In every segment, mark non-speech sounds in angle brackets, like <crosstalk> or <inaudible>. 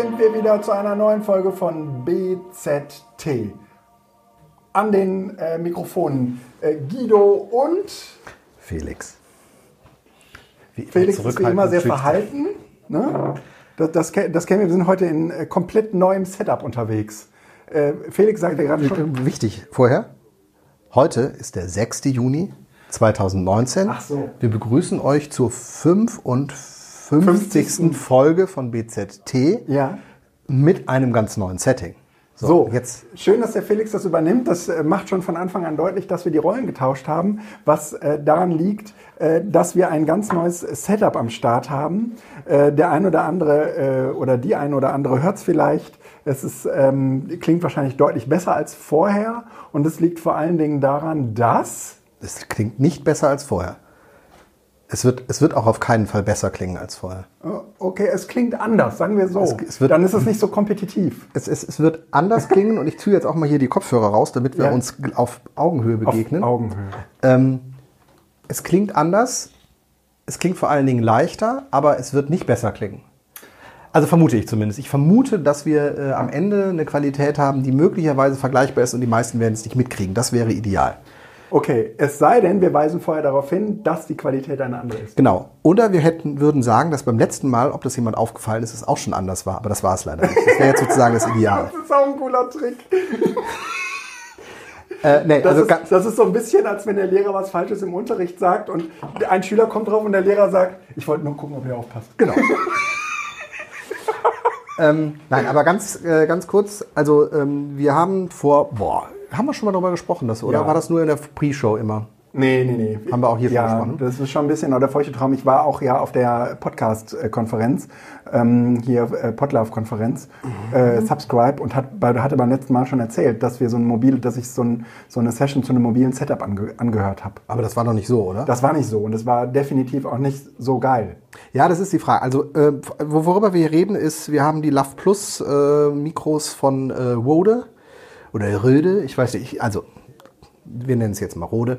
sind wir wieder zu einer neuen Folge von BZT. An den äh, Mikrofonen äh, Guido und Felix. Wie Felix ist wie immer sehr verhalten. Ne? Das, das, das kennen wir, wir sind heute in äh, komplett neuem Setup unterwegs. Äh, Felix sagte gerade schon. Wichtig, vorher. Heute ist der 6. Juni 2019. Ach so. Wir begrüßen euch zur 55. 50. Folge von BZT Ja. mit einem ganz neuen Setting. So, jetzt schön, dass der Felix das übernimmt. Das äh, macht schon von Anfang an deutlich, dass wir die Rollen getauscht haben, was äh, daran liegt, äh, dass wir ein ganz neues Setup am Start haben. Äh, der ein oder andere äh, oder die ein oder andere hört es vielleicht. Es ist, ähm, klingt wahrscheinlich deutlich besser als vorher und es liegt vor allen Dingen daran, dass es klingt nicht besser als vorher. Es wird, es wird auch auf keinen Fall besser klingen als vorher. Oh, Okay, es klingt anders, sagen wir so. Es- es wird- Dann ist es nicht so kompetitiv. Es, es, es wird anders klingen und ich ziehe jetzt auch mal hier die Kopfhörer raus, damit wir Ja. uns auf Augenhöhe begegnen. Auf Augenhöhe. Ähm, es klingt anders, es klingt vor allen Dingen leichter, aber es wird nicht besser klingen. Also vermute ich zumindest. Ich vermute, dass wir äh, am Ende eine Qualität haben, die möglicherweise vergleichbar ist und die meisten werden es nicht mitkriegen. Das wäre ideal. Okay, es sei denn, wir weisen vorher darauf hin, dass die Qualität eine andere ist. Genau. Oder wir hätten, würden sagen, dass beim letzten Mal, ob das jemand aufgefallen ist, es auch schon anders war. Aber das war es leider nicht. Das wäre jetzt sozusagen das Ideal. Das ist auch ein cooler Trick. <laughs> Äh, nee, Das, also ist, das ist so ein bisschen, als wenn der Lehrer was Falsches im Unterricht sagt und ein Schüler kommt drauf und der Lehrer sagt, ich wollte nur gucken, ob ihr aufpasst. Genau. <laughs> ähm, nein, aber ganz, äh, ganz kurz, also ähm, wir haben vor, boah, haben wir schon mal darüber gesprochen, das, oder Ja. war das nur in der Pre-Show immer? Nee, nee, nee. Haben wir auch hier ja, gesprochen? Das ist schon ein bisschen oder feuchte Traum. Ich war auch ja auf der Podcast-Konferenz, ähm, hier äh, Podlove-Konferenz, Mhm. äh, Subscribe und hat, hatte beim letzten Mal schon erzählt, dass wir so ein mobil, dass ich so, ein, so eine Session zu einem mobilen Setup ange, angehört habe. Aber das war doch nicht so, oder? Das war nicht so und es war definitiv auch nicht so geil. ja, das ist die Frage. Also, äh, wo- worüber wir hier reden, ist, wir haben die Love Plus äh, Mikros von äh, Rode oder Röde, ich weiß nicht, also wir nennen es jetzt mal Rode,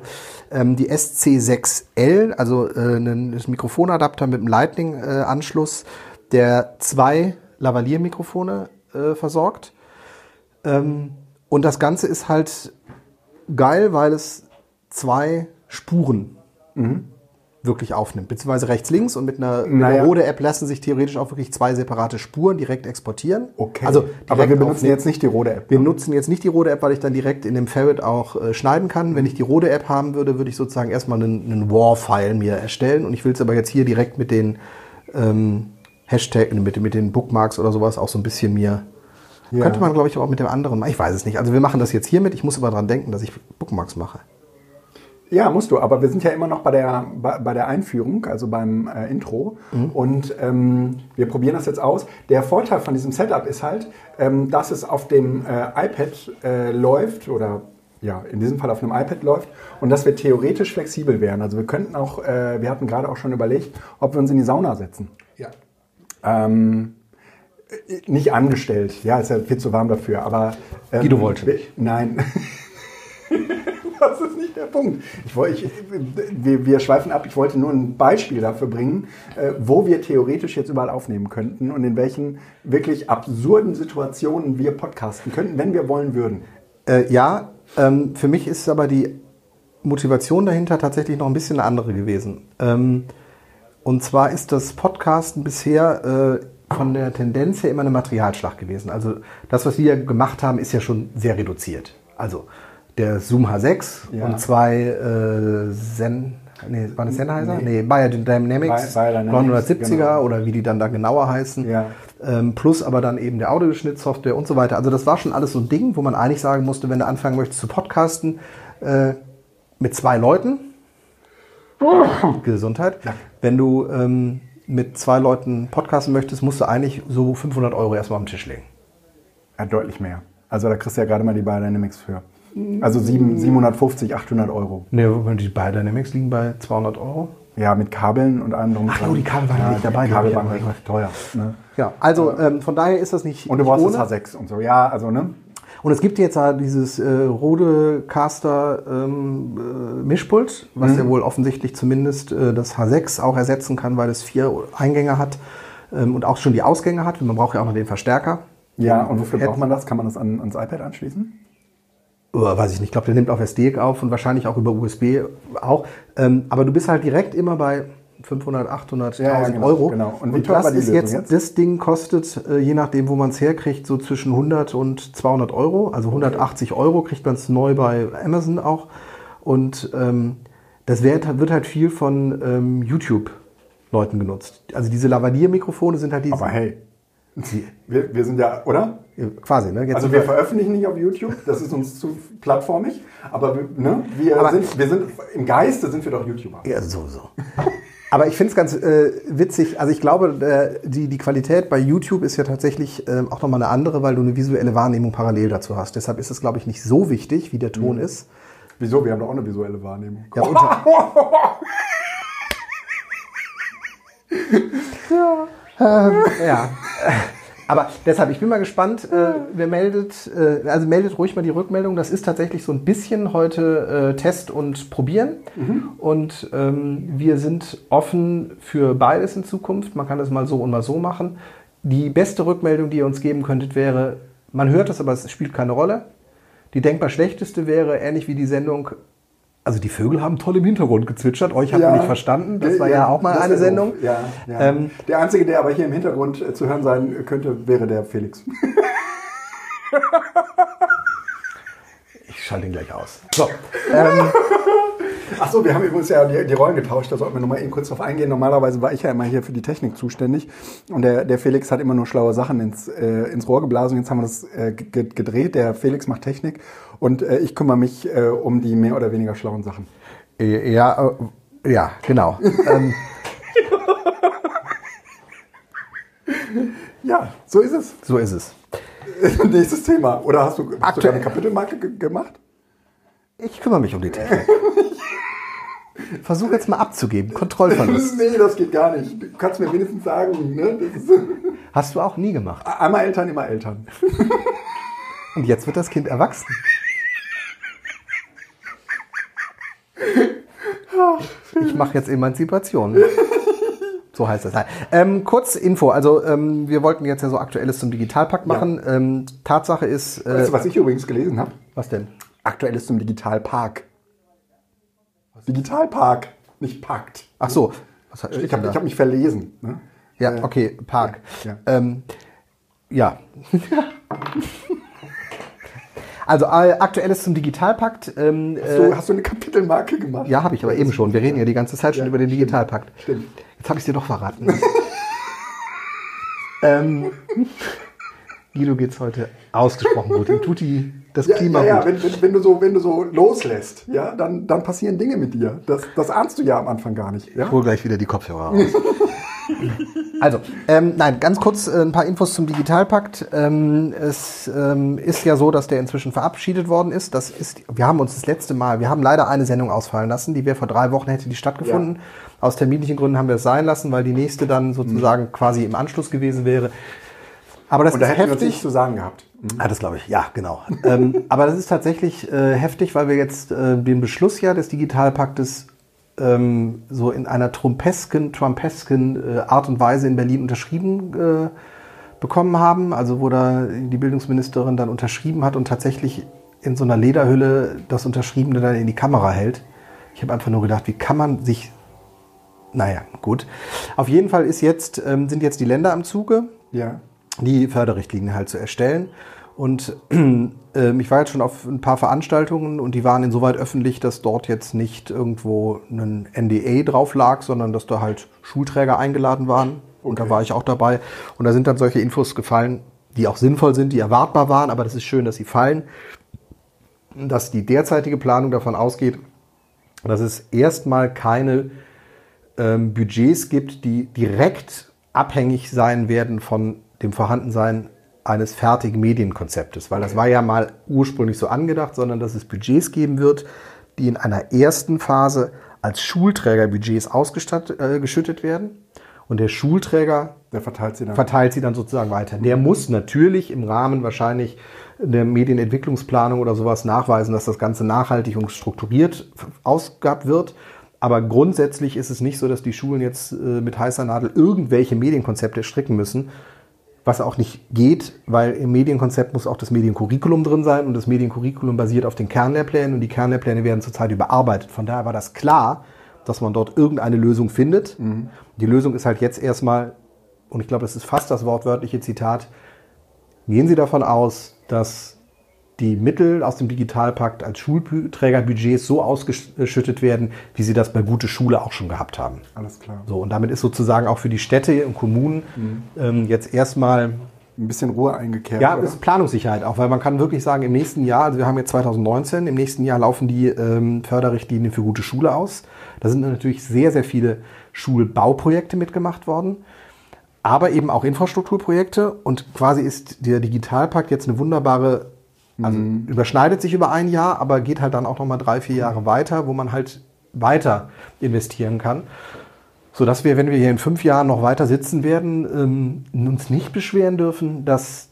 ähm, die SC6L, also äh, ein Mikrofonadapter mit einem Lightning-Anschluss, der zwei Lavalier-Mikrofone äh, versorgt. Ähm, und das Ganze ist halt geil, weil es zwei Spuren wirklich aufnimmt, beziehungsweise rechts, links und mit einer, Naja. einer Rode-App lassen sich theoretisch auch wirklich zwei separate Spuren direkt exportieren. Okay. Also aber wir benutzen jetzt nicht die Rode-App. Wir nutzen jetzt nicht die Rode-App, weil ich dann direkt in dem Ferret auch äh, schneiden kann. Wenn ich die Rode-App haben würde, würde ich sozusagen erstmal einen, einen WAR-File mir erstellen. Und ich will es aber jetzt hier direkt mit den ähm, Hashtag, mit, mit den Bookmarks oder sowas auch so ein bisschen mir. Ja. Könnte man, glaube ich, auch mit dem anderen machen. Ich weiß es nicht. Also wir machen das jetzt hiermit. Ich muss aber dran denken, dass ich Bookmarks mache. Ja, musst du, aber wir sind ja immer noch bei der, bei, bei der Einführung, also beim äh, Intro. Und ähm, wir probieren das jetzt aus. Der Vorteil von diesem Setup ist halt, ähm, dass es auf dem äh, iPad äh, läuft oder ja, in diesem Fall auf einem iPad läuft und dass wir theoretisch flexibel wären. Also wir könnten auch, äh, wir hatten gerade auch schon überlegt, ob wir uns in die Sauna setzen. Ja. Ähm, äh, nicht angestellt, ja, ist ja viel zu warm dafür, aber. Ähm, Guido wollte nicht. Nein. <laughs> das ist nicht der Punkt. Ich, ich, wir, wir schweifen ab. Ich wollte nur ein Beispiel dafür bringen, äh, wo wir theoretisch jetzt überall aufnehmen könnten und in welchen wirklich absurden Situationen wir podcasten könnten, wenn wir wollen würden. Äh, ja, ähm, für mich ist aber die Motivation dahinter tatsächlich noch ein bisschen eine andere gewesen. Ähm, und zwar ist das Podcasten bisher äh, von der Tendenz her immer eine Materialschlacht gewesen. Also das, was wir gemacht haben, ist ja schon sehr reduziert. Also der Zoom H6 Ja. und zwei äh, Zen, nee, waren das Sennheiser? Nee, Bayer Dynamics, Bayer Dynamics, 970er genau. oder wie die dann da genauer heißen. Ja. Ähm, plus aber dann eben der Audioschnittsoftware und so weiter. Also das war schon alles so ein Ding, wo man eigentlich sagen musste, wenn du anfangen möchtest zu podcasten äh, mit zwei Leuten, <laughs> Gesundheit, wenn du ähm, mit zwei Leuten podcasten möchtest, musst du eigentlich so 500 Euro erstmal am Tisch legen. Ja, deutlich mehr. Also da kriegst du ja gerade mal die Biodynamics für. Also sieben, 750, 800 Euro. Ne, die Biodynamics liegen bei 200 Euro. Ja, mit Kabeln und allem drum. und Ach dran. jo, die Kabel waren ja nicht dabei, Die Kabel waren recht teuer. Ne? Ja, also ähm, von daher ist das nicht Und du brauchst ohne. das H6 und so. Ja, also, ne? Und es gibt jetzt ja dieses äh, Rodecaster ähm, äh, Mischpult, was ja wohl offensichtlich zumindest äh, das H6 auch ersetzen kann, weil es vier Eingänge hat. ähm, und auch schon die Ausgänge hat. Man braucht ja auch noch den Verstärker. Ja, und wofür Head- braucht man das? Kann man das an, ans iPad anschließen? Oh, weiß ich nicht. Ich glaube, der nimmt auf SD auf und wahrscheinlich auch über USB auch. Ähm, aber du bist halt direkt immer bei 500, 800, Ja, ja, 1000 genau, Euro. genau. Und Und, das ist jetzt, jetzt? das Ding kostet, äh, je nachdem, wo man es herkriegt, so zwischen 100 und 200 Euro. Also 180 Euro kriegt man es neu bei Amazon auch. Und ähm, das wird, wird halt viel von ähm, YouTube-Leuten genutzt. Also diese Lavalier-Mikrofone sind halt diese. Aber hey, <laughs> wir, wir sind ja, oder? quasi, ne? Jetzt Also wir veröffentlichen nicht auf YouTube, das ist uns zu plattformig, aber wir, ne, wir, Aber- sind, wir sind, im Geiste sind wir doch YouTuber. Ja, sowieso. Aber ich finde es ganz äh, witzig. Also ich glaube, äh, die, die Qualität bei YouTube ist ja tatsächlich ähm, auch nochmal eine andere, weil du eine visuelle Wahrnehmung parallel dazu hast. Deshalb ist es, glaube ich, nicht so wichtig, wie der Ton ist. Wieso? Wir haben doch auch eine visuelle Wahrnehmung. Ja, <laughs> unter, Ähm, ja. <laughs> Aber deshalb, ich bin mal gespannt, äh, wer meldet, äh, also meldet ruhig mal die Rückmeldung. Das ist tatsächlich so ein bisschen heute äh, Test und Probieren. Und ähm, wir sind offen für beides in Zukunft. Man kann es mal so und mal so machen. Die beste Rückmeldung, die ihr uns geben könntet, wäre, man hört es, aber es spielt keine Rolle. Die denkbar schlechteste wäre, ähnlich wie die Sendung, also die Vögel haben toll im Hintergrund gezwitschert, euch habt ihr nicht verstanden. Das war ja, auch mal eine Sendung. Ja, ja. Ähm, der Einzige, der aber hier im Hintergrund äh, zu hören sein könnte, wäre der Felix. <laughs> Ich schalte ihn gleich aus. So, <laughs> ähm, Achso, wir haben übrigens ja die, die Rollen getauscht, da sollten wir nochmal eben kurz drauf eingehen. Normalerweise war ich ja immer hier für die Technik zuständig und der, der Felix hat immer nur schlaue Sachen ins, äh, ins Rohr geblasen. Jetzt haben wir das äh, ge- gedreht, der Felix macht Technik und äh, ich kümmere mich äh, um die mehr oder weniger schlauen Sachen. äh, ja, äh, ja, genau. <laughs> ähm, Ja, so ist es. so ist es. <laughs> Nächstes Thema. Oder hast du, hast du Aktuell- da eine Kapitelmarke ge gemacht? Ich kümmere mich um die Technik. <laughs> Versuch jetzt mal abzugeben. Kontrollverlust. <laughs> Nee, das geht gar nicht. Du kannst mir wenigstens sagen, ne? <laughs> Hast du auch nie gemacht. einmal Eltern, immer Eltern. <laughs> Und jetzt wird das Kind erwachsen. Ich mache jetzt Emanzipation. So heißt das. Ähm, kurz Info. Also ähm, wir wollten jetzt ja so Aktuelles zum Digitalpakt machen. Ähm, Tatsache ist... Äh, Weißt du, was ich übrigens gelesen habe? was denn? Aktuelles zum Digitalpark. Digitalpark, nicht Pakt. Ach so. Was steht Ich habe hab mich verlesen. Ne? Ja, Äh, okay, Park. ja. Ähm, ja. <laughs> also äh, aktuelles zum Digitalpakt. Ähm, Hast, du, äh, hast du eine Kapitelmarke gemacht? ja, habe ich aber eben schon. Wir reden ja die ganze Zeit schon Ja, über den. Digitalpakt. Stimmt. Jetzt habe ich dir doch verraten. <laughs> ähm, <laughs> Guido geht's heute ausgesprochen gut. Tut die, das Ja, Klima ja, ja wenn, wenn, wenn, du so, wenn du so loslässt, ja, dann, dann passieren Dinge mit dir. Das, das ahnst du ja am Anfang gar nicht. Ja? Ich hole gleich wieder die Kopfhörer raus. <laughs> Also, ähm, nein, ganz kurz äh, ein paar Infos zum Digitalpakt. Ähm, es ähm, ist ja so, dass der inzwischen verabschiedet worden ist. Das ist, wir haben uns das letzte Mal, wir haben leider eine Sendung ausfallen lassen, die wäre vor drei Wochen hätte die stattgefunden. Aus terminlichen Gründen haben wir es sein lassen, weil die nächste dann sozusagen quasi im Anschluss gewesen wäre. Aber das Und da ist heftig. nichts zu sagen gehabt. Ah, das glaube ich, ja, genau. <laughs> ähm, aber das ist tatsächlich äh, heftig, weil wir jetzt äh, den Beschluss ja des Digitalpaktes ähm, so in einer trumpesken, trumpesken äh, Art und Weise in Berlin unterschrieben äh, bekommen haben. Also wo da die Bildungsministerin dann unterschrieben hat und tatsächlich in so einer Lederhülle das Unterschriebene dann in die Kamera hält. Ich habe einfach nur gedacht, wie kann man sich... Naja, gut. Auf jeden Fall ist jetzt, ähm, sind jetzt die Länder am Zuge Ja. Die Förderrichtlinie halt zu erstellen. Und <clears throat> ähm, ich war jetzt schon auf ein paar Veranstaltungen und die waren insoweit öffentlich, dass dort jetzt nicht irgendwo ein NDA drauf lag, sondern dass da halt Schulträger eingeladen waren. Und da Okay. war ich auch dabei. Und da sind dann solche Infos gefallen, die auch sinnvoll sind, die erwartbar waren, aber das ist schön, dass sie fallen. Dass die derzeitige Planung davon ausgeht, dass es erstmal keine ähm, Budgets gibt, die direkt abhängig sein werden von dem Vorhandensein eines fertigen Medienkonzeptes, weil das war ja mal ursprünglich so angedacht, sondern dass es Budgets geben wird, die in einer ersten Phase als Schulträgerbudgets ausgestattet, äh, werden. Und der Schulträger Der verteilt sie dann. verteilt sie dann sozusagen weiter. Der muss natürlich im Rahmen wahrscheinlich der Medienentwicklungsplanung oder sowas nachweisen, dass das Ganze nachhaltig und strukturiert ausgehabt wird. Aber grundsätzlich ist es nicht so, dass die Schulen jetzt äh, mit heißer Nadel irgendwelche Medienkonzepte stricken müssen, was auch nicht geht, weil im Medienkonzept muss auch das Mediencurriculum drin sein und das Mediencurriculum basiert auf den Kernlehrplänen und die Kernlehrpläne werden zurzeit überarbeitet. Von daher war das klar, dass man dort irgendeine Lösung findet. Mhm. Die Lösung ist halt jetzt erstmal, und ich glaube, das ist fast das wortwörtliche Zitat, gehen Sie davon aus, dass die Mittel aus dem Digitalpakt als Schulträgerbudgets so ausgeschüttet werden, wie sie das bei Gute Schule auch schon gehabt haben. Alles klar. So, und damit ist sozusagen auch für die Städte und Kommunen mhm. ähm, jetzt erstmal ein bisschen Ruhe eingekehrt. Ja, oder? ist Planungssicherheit auch, weil man kann wirklich sagen, im nächsten Jahr, also wir haben jetzt 2019, im nächsten Jahr laufen die ähm, Förderrichtlinien für gute Schule aus. Da sind natürlich sehr, sehr viele Schulbauprojekte mitgemacht worden, aber eben auch Infrastrukturprojekte und quasi ist der Digitalpakt jetzt eine wunderbare also mhm. überschneidet sich über ein Jahr, aber geht halt dann auch nochmal drei, vier Jahre weiter, wo man halt weiter investieren kann. Sodass wir, wenn wir hier in fünf Jahren noch weiter sitzen werden, ähm, uns nicht beschweren dürfen, dass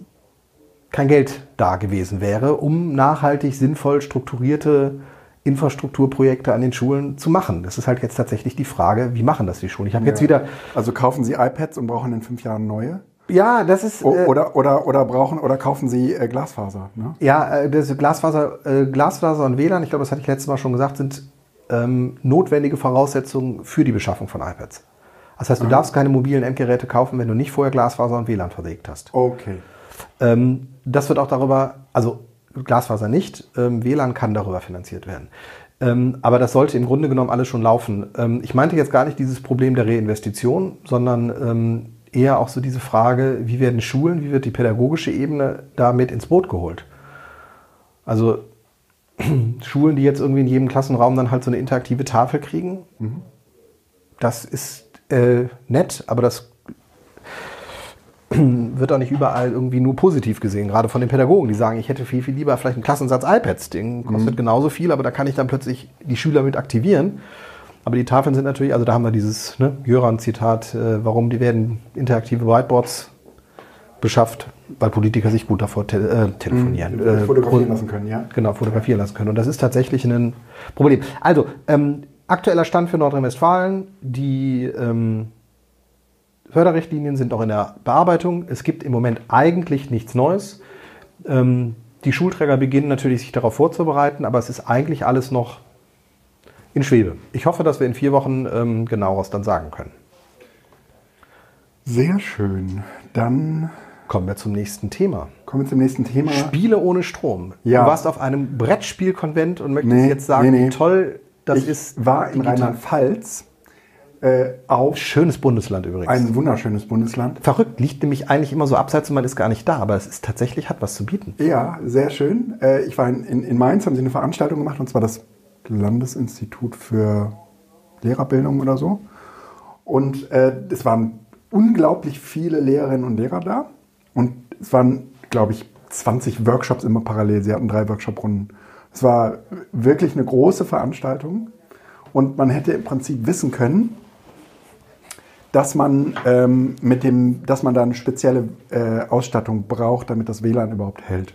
kein Geld da gewesen wäre, um nachhaltig sinnvoll strukturierte Infrastrukturprojekte an den Schulen zu machen. Das ist halt jetzt tatsächlich die Frage, wie machen das die Schulen? Ich habe ja. jetzt wieder. Also kaufen Sie iPads und brauchen in fünf Jahren neue? Ja, das ist. Äh, oder, oder, oder brauchen oder kaufen Sie äh, Glasfaser. Ne? Ja, äh, das Glasfaser, äh, Glasfaser und WLAN, ich glaube, das hatte ich letztes Mal schon gesagt, sind ähm, notwendige Voraussetzungen für die Beschaffung von iPads. Das heißt, du Aha. darfst keine mobilen Endgeräte kaufen, wenn du nicht vorher Glasfaser und WLAN verlegt hast. Okay. Ähm, das wird auch darüber, also Glasfaser nicht, ähm, WLAN kann darüber finanziert werden. Ähm, aber das sollte im Grunde genommen alles schon laufen. Ähm, ich meinte jetzt gar nicht dieses Problem der Reinvestition, sondern ähm, eher auch so diese Frage, wie werden Schulen, wie wird die pädagogische Ebene damit ins Boot geholt? Also <clears throat> Schulen, die jetzt irgendwie in jedem Klassenraum dann halt so eine interaktive Tafel kriegen, mhm. das ist äh, nett, aber das <clears throat> wird auch nicht überall irgendwie nur positiv gesehen, gerade von den Pädagogen, die sagen, ich hätte viel, viel lieber vielleicht einen Klassensatz iPads, den kostet mhm. genauso viel, aber da kann ich dann plötzlich die Schüler mit aktivieren. Aber die Tafeln sind natürlich, also da haben wir dieses ne, Jöran-Zitat, äh, warum die werden interaktive Whiteboards beschafft, weil Politiker sich gut davor te äh, telefonieren. Mhm, äh, fotografieren lassen können, ja. Genau, fotografieren lassen können. Und das ist tatsächlich ein Problem. Also, ähm, aktueller Stand für Nordrhein-Westfalen, die ähm, Förderrichtlinien sind noch in der Bearbeitung. Es gibt im Moment eigentlich nichts Neues. Ähm, die Schulträger beginnen natürlich sich darauf vorzubereiten, aber es ist eigentlich alles noch in Schwebe. Ich hoffe, dass wir in vier Wochen ähm, genaueres dann sagen können. Sehr schön. Dann kommen wir zum nächsten Thema. Kommen wir zum nächsten Thema. Spiele ohne Strom. Ja. Du warst auf einem Brettspielkonvent und möchtest nee, jetzt sagen, nee, nee. wie toll das ich ist. war in Rheinland-Pfalz äh, auf. Schönes Bundesland übrigens. Ein wunderschönes Bundesland. Verrückt, liegt nämlich eigentlich immer so abseits und man ist gar nicht da, aber es ist tatsächlich, hat was zu bieten. Ja, sehr schön. Äh, ich war in, in, in Mainz, haben sie eine Veranstaltung gemacht und zwar das Landesinstitut für Lehrerbildung oder so. Und äh, es waren unglaublich viele Lehrerinnen und Lehrer da. Und es waren, glaube ich, 20 Workshops immer parallel. Sie hatten drei Workshop-Runden. Es war wirklich eine große Veranstaltung. Und man hätte im Prinzip wissen können, dass man ähm, mit dem, dass man da eine spezielle äh, Ausstattung braucht, damit das WLAN überhaupt hält.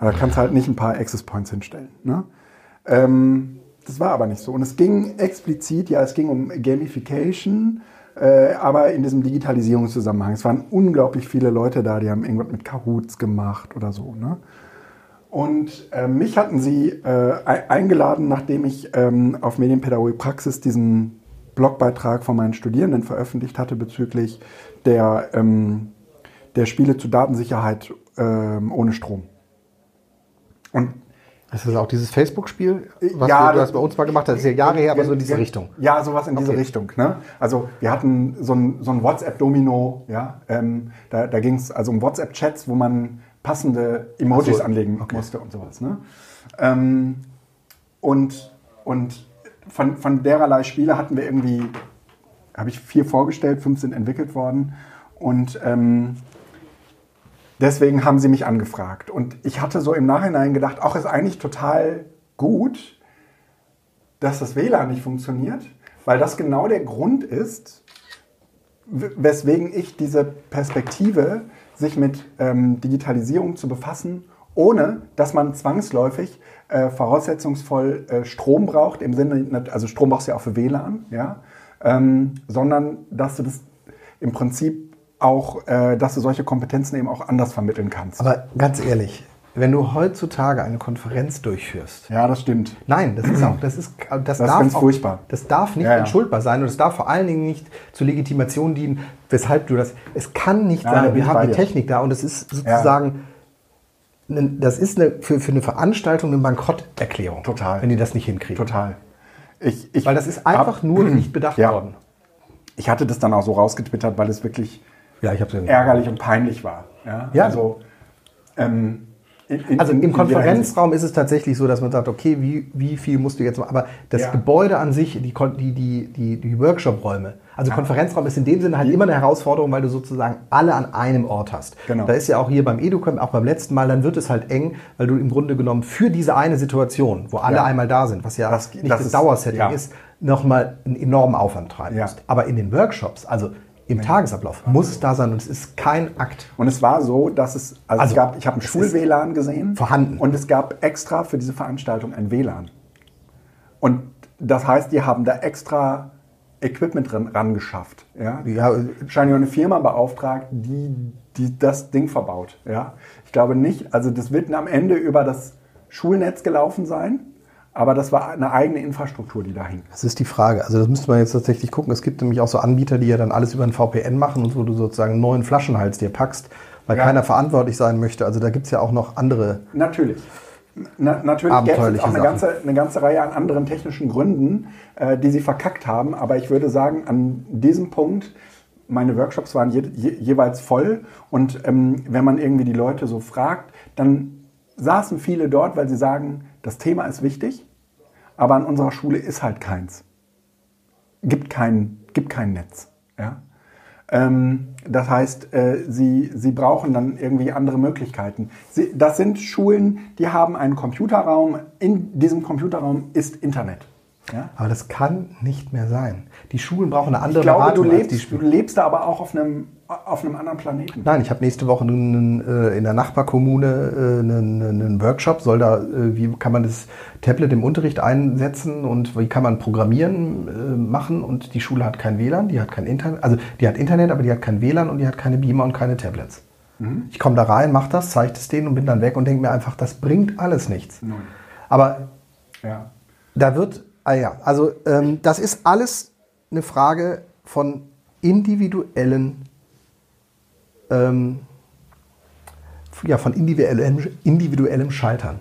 Da kannst du halt nicht ein paar Access Points hinstellen. Ne? Ähm, das war aber nicht so. Und es ging explizit, ja, es ging um Gamification, äh, aber in diesem Digitalisierungszusammenhang. Es waren unglaublich viele Leute da, die haben irgendwas mit Kahoots gemacht oder so. Ne? Und äh, mich hatten sie äh, eingeladen, nachdem ich ähm, auf Medienpädagogik Praxis diesen Blogbeitrag von meinen Studierenden veröffentlicht hatte bezüglich der, ähm, der Spiele zur Datensicherheit ähm, ohne Strom. Und das ist auch dieses Facebook-Spiel, was ja, du das bei uns mal gemacht hast. Das ist ja Jahre her, aber so in diese Richtung. Ja, sowas in diese Richtung. Ne? Also wir hatten so ein, so ein WhatsApp-Domino, ja, ähm, da, da ging es also um WhatsApp-Chats, wo man passende Emojis so, anlegen okay. musste und sowas. Ne? Ähm, und und von, von dererlei Spiele hatten wir irgendwie, habe ich vier vorgestellt, fünf sind entwickelt worden. Und ähm, Deswegen haben sie mich angefragt. Und ich hatte so im Nachhinein gedacht, auch ist eigentlich total gut, dass das WLAN nicht funktioniert, weil das genau der Grund ist, weswegen ich diese Perspektive, sich mit ähm, Digitalisierung zu befassen, ohne dass man zwangsläufig äh, voraussetzungsvoll äh, Strom braucht, im Sinne, also Strom brauchst du ja auch für WLAN, ja, ähm, sondern dass du das im Prinzip auch, äh, dass du solche Kompetenzen eben auch anders vermitteln kannst. Aber ganz ehrlich, wenn du heutzutage eine Konferenz durchführst. Ja, das stimmt. Nein, das ist auch, das ist, <clears throat> das, Das ist darf ganz auch, furchtbar. Das darf nicht Ja, ja. entschuldbar sein und es darf vor allen Dingen nicht zur Legitimation dienen, weshalb du das. Es kann nicht Ja, sein. Wir haben die. Technik da und es ist sozusagen, ne- das ist eine, für, für eine Veranstaltung eine Bankrotterklärung. Total. Wenn die das nicht hinkriegen. Total. Ich, ich Weil das ist einfach hab- nur <clears throat> nicht bedacht Ja. worden. Ich hatte das dann auch so rausgetwittert, weil es wirklich Ja, ich habe es ärgerlich und peinlich war. Ja. Ja. Also, ähm, in, in, Also im Konferenzraum ist es tatsächlich so, dass man sagt, okay, wie, wie viel musst du jetzt machen? Aber das Ja. Gebäude an sich, die, die, die, die, Workshop-Räume, also Konferenzraum ist in dem Sinne halt immer eine Herausforderung, weil du sozusagen alle an einem Ort hast. Genau. Da ist ja auch hier beim Educamp, auch beim letzten Mal, dann wird es halt eng, weil du im Grunde genommen für diese eine Situation, wo alle Ja. einmal da sind, was ja Das- nicht das das, ist- Dauersetting ja. ist, nochmal einen enormen Aufwand treiben Ja. musst. Aber in den Workshops, also im Tagesablauf, muss es da sein und es ist kein Akt. Und es war so, dass es, also, Also, es gab, ich habe ein Schul-WLAN gesehen. vorhanden. Und es gab extra für diese Veranstaltung ein WLAN. Und das heißt, die haben da extra Equipment dran, rangeschafft. Ja? Ja, Wahrscheinlich auch eine Firma beauftragt, die, die das Ding verbaut. Ja? Ich glaube nicht, also das wird am Ende über das Schulnetz gelaufen sein, aber das war eine eigene Infrastruktur, die da hing. Das ist die Frage. Also das müsste man jetzt tatsächlich gucken. Es gibt nämlich auch so Anbieter, die ja dann alles über ein VPN machen und wo du sozusagen einen neuen Flaschenhals dir packst, weil Ja. keiner verantwortlich sein möchte. Also da gibt es ja auch noch andere. Natürlich. Na, natürlich gäbe es auch eine ganze, eine ganze Reihe an anderen technischen Gründen, äh, die sie verkackt haben. Aber ich würde sagen, an diesem Punkt, meine Workshops waren je, je, jeweils voll. Und ähm, wenn man irgendwie die Leute so fragt, dann saßen viele dort, weil sie sagen, das Thema ist wichtig, aber an unserer Schule ist halt keins. Gibt kein, gibt kein Netz. Ja? Ähm, das heißt, äh, sie, sie brauchen dann irgendwie andere Möglichkeiten. Sie, das sind Schulen, die haben einen Computerraum. In diesem Computerraum ist Internet. Ja? Aber das kann nicht mehr sein. Die Schulen brauchen eine Ich andere glaube, du Beratung die lebst, du lebst da aber auch auf einem, auf einem anderen Planeten. Nein, ich habe nächste Woche einen, äh, in der Nachbarkommune äh, einen, einen Workshop. Soll da, äh, wie kann man das Tablet im Unterricht einsetzen und wie kann man Programmieren äh, machen? Und die Schule hat kein WLAN, die hat kein Internet, also die hat Internet, aber die hat kein WLAN und die hat keine Beamer und keine Tablets. Ich komme da rein, mache das, zeige es denen und bin dann weg und denke mir einfach, das bringt alles nichts. Nein. Aber Ja. da wird, ah ja, also ähm, das ist alles eine Frage von individuellen, ähm, ja, von individuellem, individuellem Scheitern.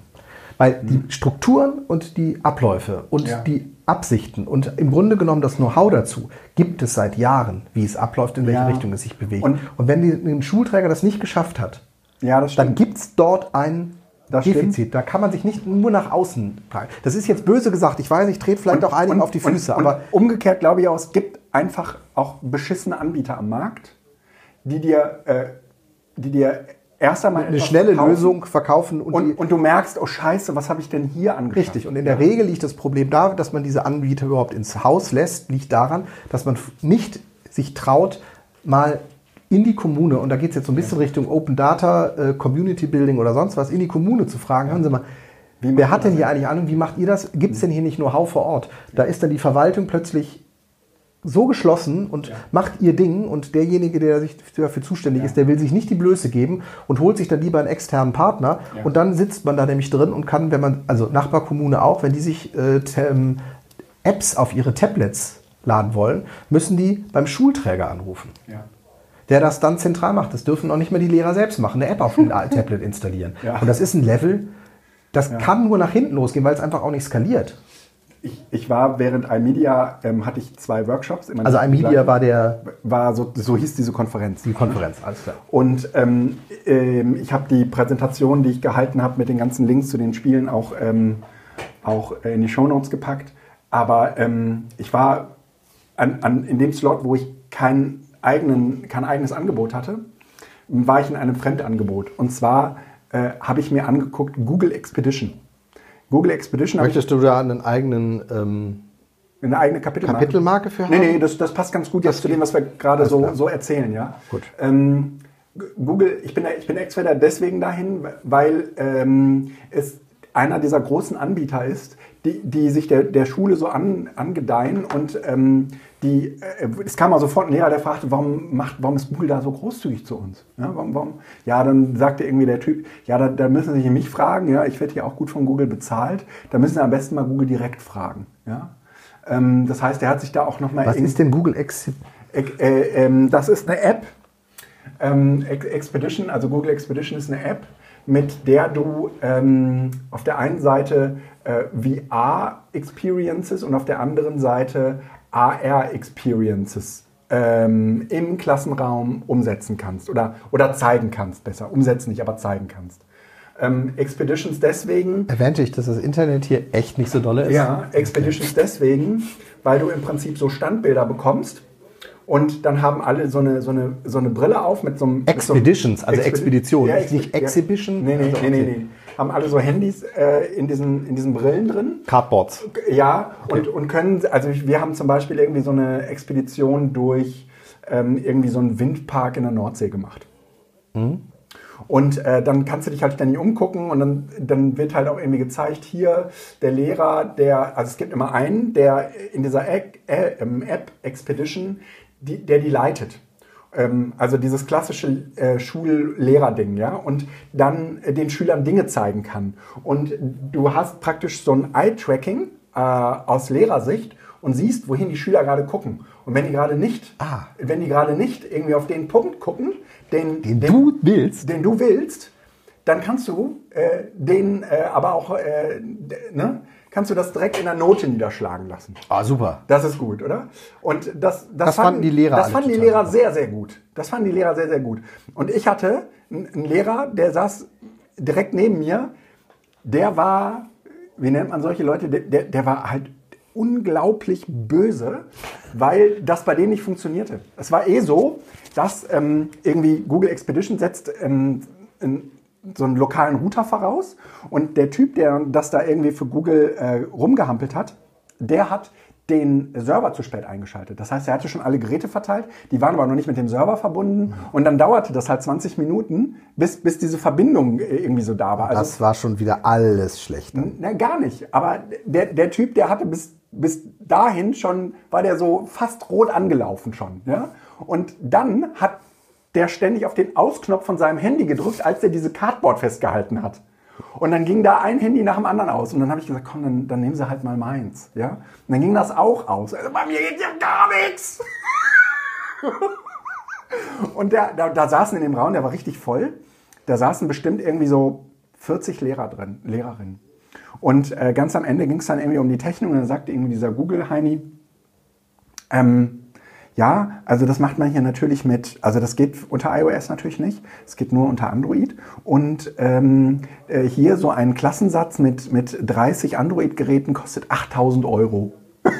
Weil die Strukturen und die Abläufe und Mhm. Ja. die Absichten und im Grunde genommen das Know-how dazu gibt es seit Jahren, wie es abläuft, in welche Ja. Richtung es sich bewegt. Und- Und, wenn die, ein Schulträger das nicht geschafft hat, ja, dann gibt es dort ein Das Defizit. Da kann man sich nicht nur nach außen tragen. Das ist jetzt böse gesagt. Ich weiß, ich trete vielleicht auch einigen auf die Füße, und, aber und umgekehrt glaube ich auch, es gibt einfach auch beschissene Anbieter am Markt, die dir, äh, die dir erst einmal eine schnelle verkaufen Lösung verkaufen und, und, und du merkst, oh Scheiße, was habe ich denn hier angeschafft? richtig. Und in der Regel liegt das Problem da, dass man diese Anbieter überhaupt ins Haus lässt, liegt daran, dass man nicht sich traut, mal in die Kommune, und da geht es jetzt so ein bisschen Richtung Open Data, äh, Community Building oder sonst was, in die Kommune zu fragen, hören Sie mal, wer hat denn hier eigentlich Ahnung, wie macht ihr das? Gibt es denn hier nicht Know-how vor Ort? Da ist dann die Verwaltung plötzlich so geschlossen und macht ihr Ding und derjenige, der sich dafür zuständig ist, der will sich nicht die Blöße geben und holt sich dann lieber einen externen Partner Ja. und dann sitzt man da nämlich drin und kann, wenn man, also Nachbarkommune auch, wenn die sich äh, tem- Apps auf ihre Tablets laden wollen, müssen die beim Schulträger anrufen, Ja. Der das dann zentral macht. Das dürfen auch nicht mehr die Lehrer selbst machen, eine App auf dem <laughs> Tablet installieren. Ja. Und das ist ein Level, das kann nur nach hinten losgehen, weil es einfach auch nicht skaliert. Ich, ich war während iMedia, ähm, hatte ich zwei Workshops. Also iMedia war der war so, so hieß diese Konferenz. die Konferenz, alles klar. Und ähm, ähm, ich habe die Präsentation, die ich gehalten habe, mit den ganzen Links zu den Spielen auch, ähm, auch in die Shownotes gepackt. Aber ähm, ich war an, an, in dem Slot, wo ich kein, eigenen, kein eigenes Angebot hatte, war ich in einem Fremdangebot. Und zwar äh, habe ich mir angeguckt Google Expedition. Google Expedition Möchtest du da einen eigenen ähm, eine eigene Kapitelmarke. Kapitelmarke für haben? Nee, nee, das, das passt ganz gut jetzt zu dem, was wir gerade so, so erzählen, ja. Gut. Ähm, Google, ich bin, ich bin extra deswegen dahin, weil ähm, es einer dieser großen Anbieter ist, die, die sich der, der Schule so an, angedeihen und ähm, die, äh, es kam mal sofort ein Lehrer, der fragte, warum, macht, warum ist Google da so großzügig zu uns? Ja, warum, warum? ja dann sagte irgendwie der Typ, ja, da, da müssen Sie sich mich fragen, ja, ich werde hier auch gut von Google bezahlt, da müssen Sie am besten mal Google direkt fragen. Ja? Ähm, das heißt, er hat sich da auch nochmal... Was ist denn Google Ex äh, äh, Das ist eine App, ähm, Expedition, also Google Expedition ist eine App, mit der du ähm, auf der einen Seite äh, VR-Experiences und auf der anderen Seite AR-Experiences ähm, im Klassenraum umsetzen kannst oder, oder zeigen kannst, besser. Umsetzen nicht, aber zeigen kannst. Ähm, Expeditions deswegen. Erwähnte ich, dass das Internet hier echt nicht so dolle ist? Ja, Expeditions deswegen, weil du im Prinzip so Standbilder bekommst und dann haben alle so eine, so eine, so eine Brille auf mit so einem. Expeditions, so einem also Expedi Expedition, ja, Exp nicht Exhibition. Nee, nee, also, okay. nee, nee, nee. Haben alle so Handys äh, in, diesen, in diesen Brillen drin. Cardboards. Ja, okay. und, und können, also wir haben zum Beispiel irgendwie so eine Expedition durch ähm, irgendwie so einen Windpark in der Nordsee gemacht. Mhm. Und äh, dann kannst du dich halt ständig umgucken und dann, dann wird halt auch irgendwie gezeigt, hier der Lehrer, der, also es gibt immer einen, der in dieser App, äh, App Expedition die, der die leitet. Ähm, also dieses klassische äh, Schullehrerding, ja, und dann äh, den Schülern Dinge zeigen kann. Und du hast praktisch so ein Eye-Tracking äh, aus Lehrersicht und siehst, wohin die Schüler gerade gucken. Und wenn die gerade nicht, ah. wenn die gerade nicht irgendwie auf den Punkt gucken, den, den, den du willst, den du willst, dann kannst du äh, den äh, aber auch, äh, ne, kannst du das direkt in der Note niederschlagen lassen. Ah, super. Das ist gut, oder? Und das, das, das fanden, die Lehrer. Das fanden die Lehrer sehr, sehr gut. Das fanden die Lehrer sehr, sehr gut. Und ich hatte einen Lehrer, der saß direkt neben mir. Der war, wie nennt man solche Leute? Der, der, der war halt unglaublich böse, weil das bei denen nicht funktionierte. Es war eh so, dass ähm, irgendwie Google Expedition setzt ähm, ein so einen lokalen Router voraus und der Typ, der das da irgendwie für Google äh, rumgehampelt hat, der hat den Server zu spät eingeschaltet. Das heißt, er hatte schon alle Geräte verteilt, die waren aber noch nicht mit dem Server verbunden und dann dauerte das halt 20 Minuten, bis, bis diese Verbindung äh, irgendwie so da war. Also, das war schon wieder alles schlecht. Na, gar nicht. Aber der, der Typ, der hatte bis, bis dahin schon, war der so fast rot angelaufen schon. Ja? Und dann hat der ständig auf den Ausknopf von seinem Handy gedrückt, als er diese Cardboard festgehalten hat. Und dann ging da ein Handy nach dem anderen aus. Und dann habe ich gesagt, komm, dann, dann nehmen Sie halt mal meins. Ja? Und dann ging das auch aus. Also bei mir geht ja gar nichts. <laughs> Und der, da, da saßen in dem Raum, der war richtig voll. Da saßen bestimmt irgendwie so 40 Lehrer drin, Lehrerinnen. Und äh, ganz am Ende ging es dann irgendwie um die Technik. Und dann sagte irgendwie dieser Google-Heini, ähm, ja, also das macht man hier natürlich mit, also das geht unter iOS natürlich nicht, es geht nur unter Android. Und ähm, äh, hier so ein Klassensatz mit, mit 30 Android-Geräten kostet 8000 Euro. <laughs>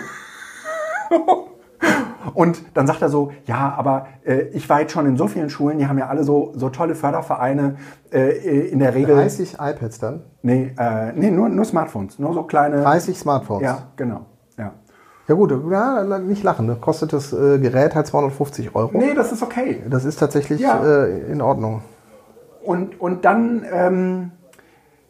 Und dann sagt er so, ja, aber äh, ich war jetzt schon in so vielen Schulen, die haben ja alle so, so tolle Fördervereine äh, in der Regel. 30 iPads dann? Nee, äh, nee nur, nur Smartphones, nur so kleine. 30 Smartphones? Ja, genau. Ja. Gut, ja, nicht lachen. Ne? Kostet das äh, Gerät halt 250 Euro. Nee, das ist okay. Das ist tatsächlich ja. äh, in Ordnung. Und, und dann ähm,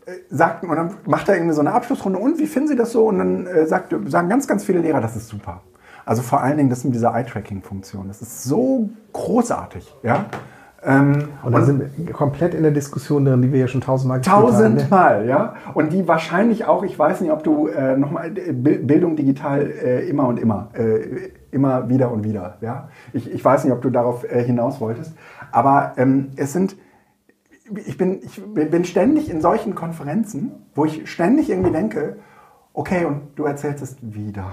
äh, sagt, und dann macht er irgendwie so eine Abschlussrunde. Und wie finden Sie das so? Und dann äh, sagt, sagen ganz, ganz viele Lehrer, das ist super. Also vor allen Dingen das mit dieser Eye-Tracking-Funktion. Das ist so großartig. Ja? Ähm, und dann sind wir komplett in der Diskussion drin, die wir ja schon tausendmal. Ne? Tausendmal, ne? ja. Und die wahrscheinlich auch, ich weiß nicht, ob du äh, nochmal Bildung digital äh, immer und immer, äh, immer wieder und wieder, ja. Ich, ich weiß nicht, ob du darauf äh, hinaus wolltest. Aber ähm, es sind, ich bin, ich bin ständig in solchen Konferenzen, wo ich ständig irgendwie denke, okay, und du erzählst es wieder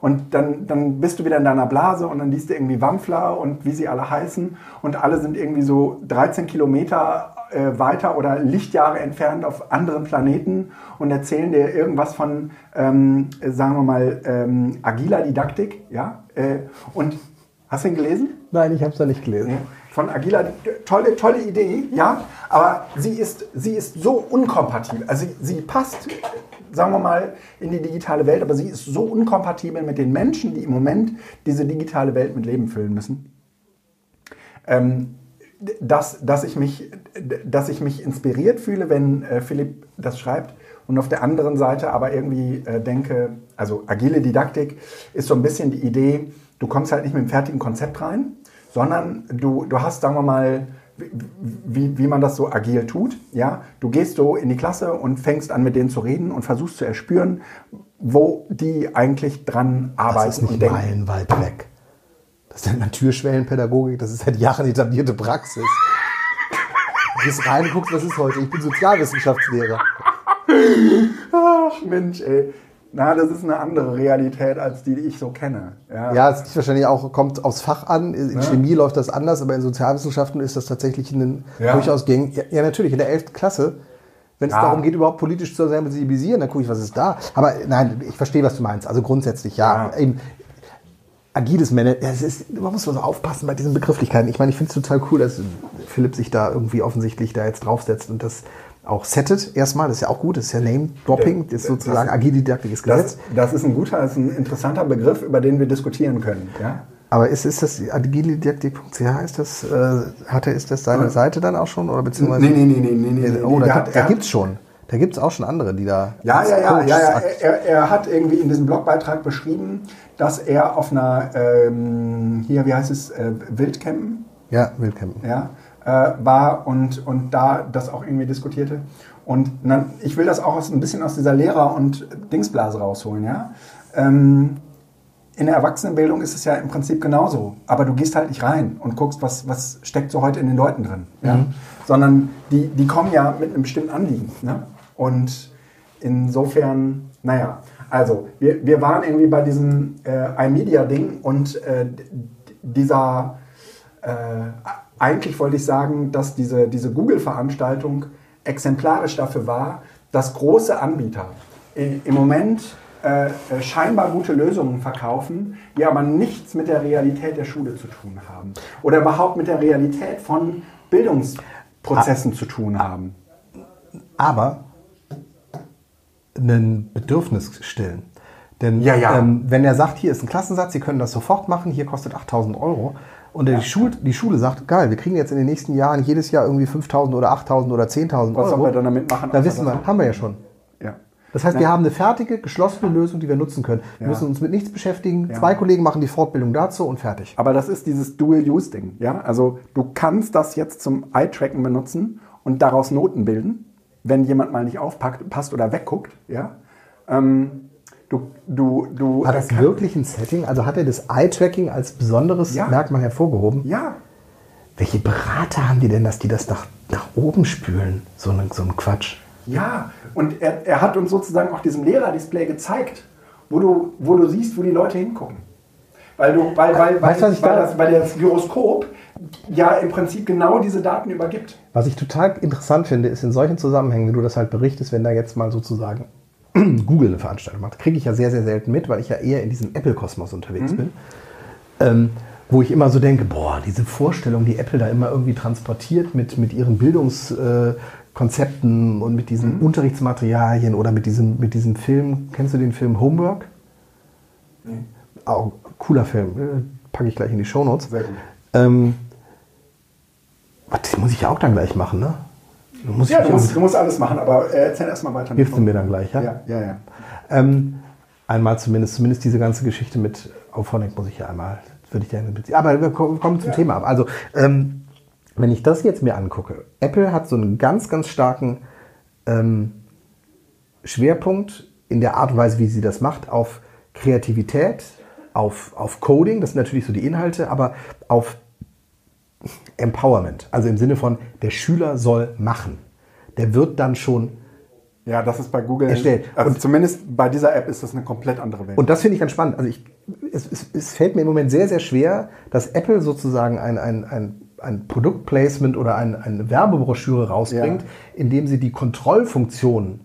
und dann, dann bist du wieder in deiner Blase und dann liest du irgendwie Wampfler und wie sie alle heißen. Und alle sind irgendwie so 13 Kilometer äh, weiter oder Lichtjahre entfernt auf anderen Planeten und erzählen dir irgendwas von, ähm, sagen wir mal, ähm, agiler Didaktik. Ja? Äh, und hast du ihn gelesen? Nein, ich habe es noch nicht gelesen. Von agiler, tolle, tolle Idee, ja, aber sie ist, sie ist so unkompatibel. Also sie, sie passt sagen wir mal, in die digitale Welt, aber sie ist so unkompatibel mit den Menschen, die im Moment diese digitale Welt mit Leben füllen müssen. Ähm, dass, dass, ich mich, dass ich mich inspiriert fühle, wenn äh, Philipp das schreibt. Und auf der anderen Seite aber irgendwie äh, denke, also agile Didaktik ist so ein bisschen die Idee, du kommst halt nicht mit einem fertigen Konzept rein, sondern du, du hast, sagen wir mal, wie, wie man das so agil tut. Ja? Du gehst so in die Klasse und fängst an, mit denen zu reden und versuchst zu erspüren, wo die eigentlich dran arbeiten. Das ist nicht und denken. meilenweit weg. Das ist eine Türschwellenpädagogik, das ist seit Jahren etablierte Praxis. Du gehst rein und guckst, was ist heute? Ich bin Sozialwissenschaftslehrer. Ach Mensch, ey. Na, das ist eine andere Realität als die, die ich so kenne. Ja, Ja, es ist wahrscheinlich auch, kommt aufs Fach an. In Ja. Chemie läuft das anders, aber in Sozialwissenschaften ist das tatsächlich ein Ja. durchaus gängig. Ja, ja, natürlich, in der 11. Klasse. Wenn es Ja. darum geht, überhaupt politisch zu sensibilisieren, dann gucke ich, was ist da. Aber nein, ich verstehe, was du meinst. Also grundsätzlich, ja. Eben, agiles Management, man muss so aufpassen bei diesen Begrifflichkeiten. Ich meine, ich finde es total cool, dass Philipp sich da irgendwie offensichtlich da jetzt draufsetzt und das auch settet erstmal. Das ist ja auch gut, das ist ja Name-Dropping, das ist sozusagen ist Gesetz. das, das ist ein guter, das ist ein interessanter Begriff, über den wir diskutieren können. Ja? Aber ist, ist das agilididaktik.ch, ist das, äh, hat er, ist das seine Ja. Seite dann auch schon? Oder beziehungsweise? Nee, nee, nee, nee, nee, nee, nee, Oh, da, gibt, hat- da gibt's schon. Da gibt's auch schon andere, die da. Ja, ja, ja, ja, ja. Er, er hat irgendwie in diesem Blogbeitrag beschrieben, dass er auf einer, ähm, hier, wie heißt es, äh, Wildcampen ja, Wildcampen. ja, äh, war und, und da das auch irgendwie diskutierte. Und dann, ich will das auch aus, ein bisschen aus dieser Lehrer- und Dingsblase rausholen. Ja? Ähm, in der Erwachsenenbildung ist es ja im Prinzip genauso. Aber du gehst halt nicht rein und guckst, was, was steckt so heute in den Leuten drin. Ja? Sondern die, die kommen ja mit einem bestimmten Anliegen. Ne? Und insofern, naja, also wir, wir waren irgendwie bei diesem äh, iMedia-Ding und äh, dieser, äh, eigentlich wollte ich sagen, dass diese, diese Google-Veranstaltung exemplarisch dafür war, dass große Anbieter im Moment äh, äh, scheinbar gute Lösungen verkaufen, die aber nichts mit der Realität der Schule zu tun haben. Oder überhaupt mit der Realität von Bildungsprozessen zu tun haben. Aber ein Bedürfnis stillen. Denn Ja, ja. Ähm, wenn er sagt, hier ist ein Klassensatz, Sie können das sofort machen, hier kostet 8000 Euro. Und die, Schule, die Schule sagt, geil, wir kriegen jetzt in den nächsten Jahren jedes Jahr irgendwie 5000 oder 8000 oder 10.000 Was Euro. sollen wir dann damit machen? Da wissen wir, haben wir ja schon. Ja. Das heißt, Na, wir haben eine fertige, geschlossene Lösung, die wir nutzen können. Wir Ja. müssen uns mit nichts beschäftigen. Ja. Zwei Kollegen machen die Fortbildung dazu und fertig. Aber das ist dieses Dual-Use-Ding. Ja? Also du kannst das jetzt zum Eye-Tracken benutzen und daraus Noten bilden, wenn jemand mal nicht aufpackt, passt oder wegguckt. Ja? Ähm, du, du, du, War das wirklich ein Setting? Also hat er das Eye-Tracking als besonderes Ja. Merkmal hervorgehoben? Ja, Welche Berater haben die denn, dass die das nach, nach oben spülen? So ein, so ein Quatsch. ja. Und er, er hat uns sozusagen auch diesem Lehrer-Display gezeigt, wo du, wo du siehst, wo die Leute hingucken. Weil, du, weil, weil, Weißt weil, was ich weil, da- das, weil das Gyroskop ja im Prinzip genau diese Daten übergibt. Was ich total interessant finde, ist in solchen Zusammenhängen, wenn du das halt berichtest, wenn da jetzt mal sozusagen <clears throat> Google eine Veranstaltung macht, kriege ich ja sehr, sehr selten mit, weil ich ja eher in diesem Apple-Kosmos unterwegs bin. Ähm, wo ich immer so denke, boah, diese Vorstellung, die Apple da immer irgendwie transportiert mit, mit ihren Bildungskonzepten und mit diesen Unterrichtsmaterialien oder mit diesem, mit diesem Film, kennst du den Film Homework? Auch cooler Film, äh, packe ich gleich in die Shownotes. Sehr gut. Ähm, das muss ich ja auch dann gleich machen, ne? Muss Ja, du musst, du musst alles machen, aber äh, erzähl erstmal weiter. Hilfst du mir dann gleich, ja? Ja, ja, ja. Ähm, einmal zumindest, zumindest diese ganze Geschichte mit Auphonic muss ich ja einmal, würde ich gerne beziehen. Aber wir kommen zum Thema ab. Also, ähm, wenn ich das jetzt mir angucke, Apple hat so einen ganz, ganz starken ähm, Schwerpunkt in der Art und Weise, wie sie das macht, auf Kreativität, auf, auf Coding, das sind natürlich so die Inhalte, aber auf Empowerment. Also im Sinne von, der Schüler soll machen. Der wird dann schon Ja, das ist bei Google Erstellt. Also Und- zumindest bei dieser App ist das eine komplett andere Welt. Und das finde ich ganz spannend. Also ich, es, es, es fällt mir im Moment sehr, sehr schwer, dass Apple sozusagen ein, ein, ein, ein Produktplacement oder ein, eine Werbebroschüre rausbringt, Ja. indem sie die Kontrollfunktion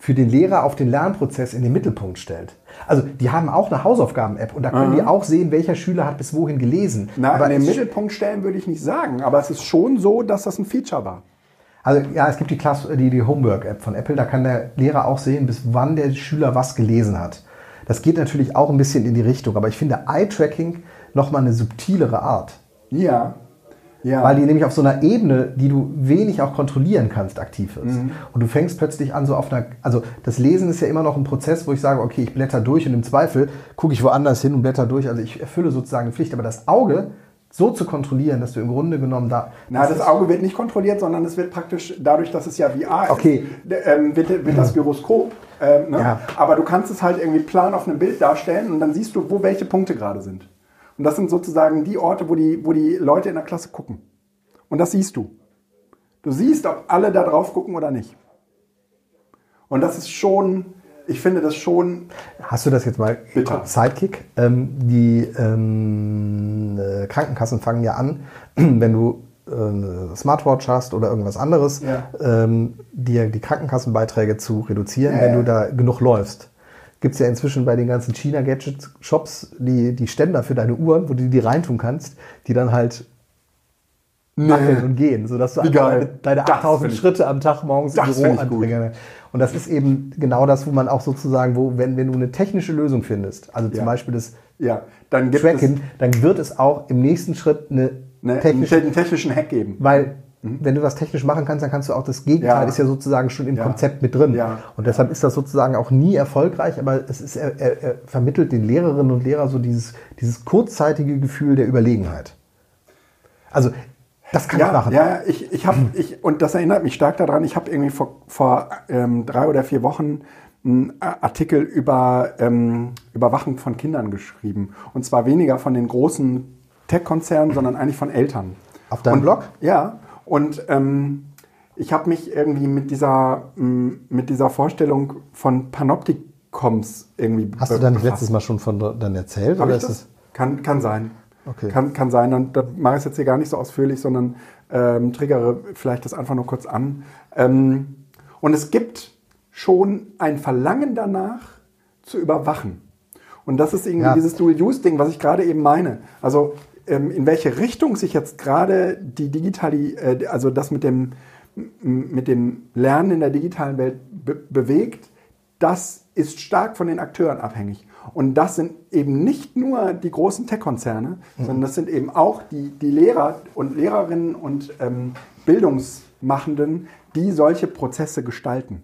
für den Lehrer auf den Lernprozess in den Mittelpunkt stellt. Also die haben auch eine Hausaufgaben-App und da können die auch sehen, welcher Schüler hat bis wohin gelesen. Na, Aber in den Mittelpunkt stellen würde ich nicht sagen, aber es ist schon so, dass das ein Feature war. Also ja, es gibt die, die, die Homework-App von Apple, da kann der Lehrer auch sehen, bis wann der Schüler was gelesen hat. Das geht natürlich auch ein bisschen in die Richtung, aber ich finde Eye-Tracking nochmal eine subtilere Art. Ja. Ja. Weil die nämlich auf so einer Ebene, die du wenig auch kontrollieren kannst, aktiv ist. Und du fängst plötzlich an, so auf einer, also das Lesen ist ja immer noch ein Prozess, wo ich sage, okay, ich blätter durch und im Zweifel gucke ich woanders hin und blätter durch. Also ich erfülle sozusagen eine Pflicht, aber das Auge so zu kontrollieren, dass du im Grunde genommen da. Na, das ist- Auge wird nicht kontrolliert, sondern es wird praktisch, dadurch, dass es ja VR ist, Okay. d- ähm, wird, wird das Gyroskop. Ähm, ne? Ja. Aber du kannst es halt irgendwie plan auf einem Bild darstellen und dann siehst du, wo welche Punkte gerade sind. Und das sind sozusagen die Orte, wo die, wo die Leute in der Klasse gucken. Und das siehst du. Du siehst, ob alle da drauf gucken oder nicht. Und das ist schon, ich finde das schon, Hast du das jetzt mal? Bitte. Sidekick. Ähm, die ähm, äh, Krankenkassen fangen ja an, <clears throat> wenn du äh, eine Smartwatch hast oder irgendwas anderes, Ja. ähm, dir die Krankenkassenbeiträge zu reduzieren, Ja, wenn ja. du da genug läufst. Gibt es ja inzwischen bei den ganzen China-Gadget-Shops die, die Ständer für deine Uhren, wo du die reintun kannst, die dann halt wackeln und gehen, sodass du einfach deine, deine Das 8000 find ich- Schritte am Tag morgens im Büro anbringen. Und das ist eben genau das, wo man auch sozusagen, wo, wenn, wenn du eine technische Lösung findest, also zum Ja. Beispiel das ja, dann Tracken, dann wird es auch im nächsten Schritt eine es eine, einen, technische, te- einen technischen Hack geben. weil wenn du was technisch machen kannst, dann kannst du auch das Gegenteil, Ja. ist ja sozusagen schon im Ja. Konzept mit drin. Ja. Und deshalb ist das sozusagen auch nie erfolgreich, aber es ist, er, er, er vermittelt den Lehrerinnen und Lehrern so dieses, dieses kurzzeitige Gefühl der Überlegenheit. Also, das kann ich Ja, machen. ja, ich, ich habe, ich, und das erinnert mich stark daran, ich habe irgendwie vor, vor ähm, drei oder vier Wochen einen Artikel über ähm, Überwachung von Kindern geschrieben. Und zwar weniger von den großen Tech-Konzernen, sondern eigentlich von Eltern. Auf deinem und, Blog? Ja, und ähm, ich habe mich irgendwie mit dieser, m, mit dieser Vorstellung von Panopticoms irgendwie Hast du da nicht befasst. letztes Mal schon von dann erzählt? Habe oder ist das? Kann, kann sein. Okay. Kann, kann sein. Und das mache ich jetzt hier gar nicht so ausführlich, sondern ähm, triggere vielleicht das einfach nur kurz an. Ähm, und es gibt schon ein Verlangen danach, zu überwachen. Und das ist irgendwie Ja. dieses Dual-Use-Ding, was ich gerade eben meine. Also in welche Richtung sich jetzt gerade die digitali, äh, also das mit dem, mit dem Lernen in der digitalen Welt be bewegt, das ist stark von den Akteuren abhängig. Und das sind eben nicht nur die großen Tech-Konzerne, sondern das sind eben auch die, die Lehrer und Lehrerinnen und ähm, Bildungsmachenden, die solche Prozesse gestalten.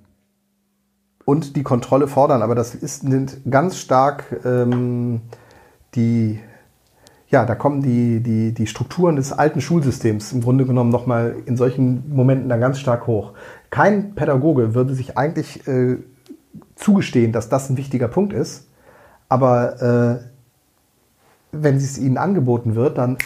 und die Kontrolle fordern. Aber das ist nimmt ganz stark ähm, die, ja, da kommen die, die, die Strukturen des alten Schulsystems im Grunde genommen nochmal in solchen Momenten dann ganz stark hoch. Kein Pädagoge würde sich eigentlich äh, zugestehen, dass das ein wichtiger Punkt ist, aber äh, wenn es ihnen angeboten wird, dann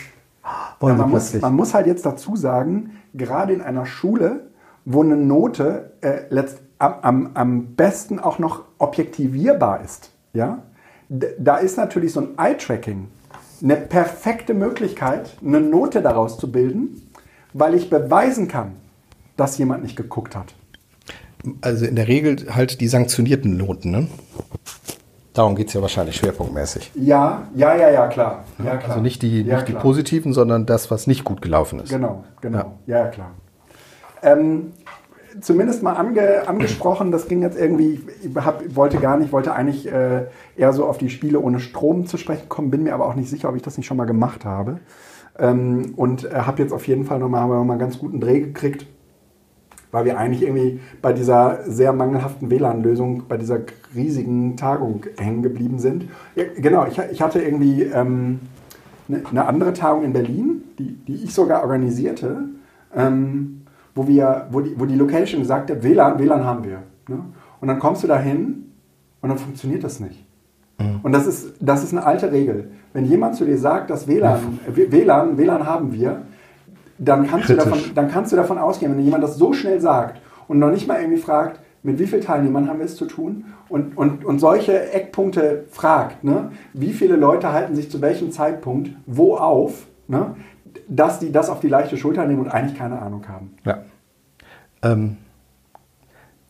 wollen Ja, sie man, muss, plötzlich. man muss halt jetzt dazu sagen, gerade in einer Schule, wo eine Note äh, letzt, am, am, besten auch noch objektivierbar ist, ja, da ist natürlich so ein Eye-Tracking eine perfekte Möglichkeit, eine Note daraus zu bilden, weil ich beweisen kann, dass jemand nicht geguckt hat. Also in der Regel halt die sanktionierten Noten, ne? Darum geht es ja wahrscheinlich schwerpunktmäßig. Ja, ja, ja, ja, klar. Ja, klar. Also nicht die, ja, nicht die positiven, sondern das, was nicht gut gelaufen ist. Genau, genau. Ja, ja, klar. Ähm, zumindest mal ange, angesprochen, das ging jetzt irgendwie, ich hab, wollte gar nicht, wollte eigentlich äh, eher so auf die Spiele ohne Strom zu sprechen kommen, bin mir aber auch nicht sicher, ob ich das nicht schon mal gemacht habe. Ähm, und äh, habe jetzt auf jeden Fall nochmal, noch einen ganz guten Dreh gekriegt, weil wir eigentlich irgendwie bei dieser sehr mangelhaften WLAN-Lösung, bei dieser riesigen Tagung hängen geblieben sind. Ja, genau, ich, ich hatte irgendwie ähm, eine, eine andere Tagung in Berlin, die, die ich sogar organisierte, ähm, wo, wir, wo, die, wo die Location gesagt hat, WLAN, WLAN haben wir. Ne? Und dann kommst du da hin und dann funktioniert das nicht. Und das ist, das ist eine alte Regel. Wenn jemand zu dir sagt, dass WLAN, äh, WLAN, WLAN haben wir, dann kannst, du davon, dann kannst du davon ausgehen, wenn jemand das so schnell sagt und noch nicht mal irgendwie fragt, mit wie vielen Teilnehmern haben wir es zu tun und, und, und solche Eckpunkte fragt, ne? wie viele Leute halten sich zu welchem Zeitpunkt wo auf, ne? dass die das auf die leichte Schulter nehmen und eigentlich keine Ahnung haben. Ja. Ähm,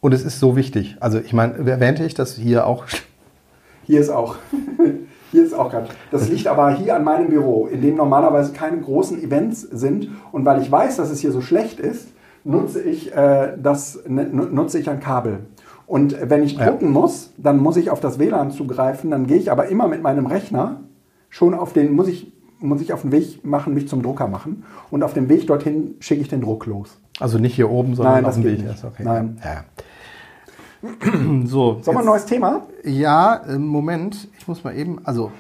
und es ist so wichtig. Also ich meine, erwähnte ich, dass hier auch <laughs> Hier ist auch. <laughs> Hier ist auch gerade. Das liegt aber hier an meinem Büro, in dem normalerweise keine großen Events sind. Und weil ich weiß, dass es hier so schlecht ist, nutze ich, äh, das, ne, nutze ich ein Kabel. Und wenn ich Ja. drucken muss, dann muss ich auf das WLAN zugreifen. Dann gehe ich aber immer mit meinem Rechner schon auf den, muss ich muss ich auf den Weg machen, mich zum Drucker machen. Und auf dem Weg dorthin schicke ich den Druck los. Also nicht hier oben, sondern Nein, auf dem Weg. nicht. Okay. Nein. Ja. so, Sollen wir ein neues Thema? Ja, im Moment, ich muss mal eben, also.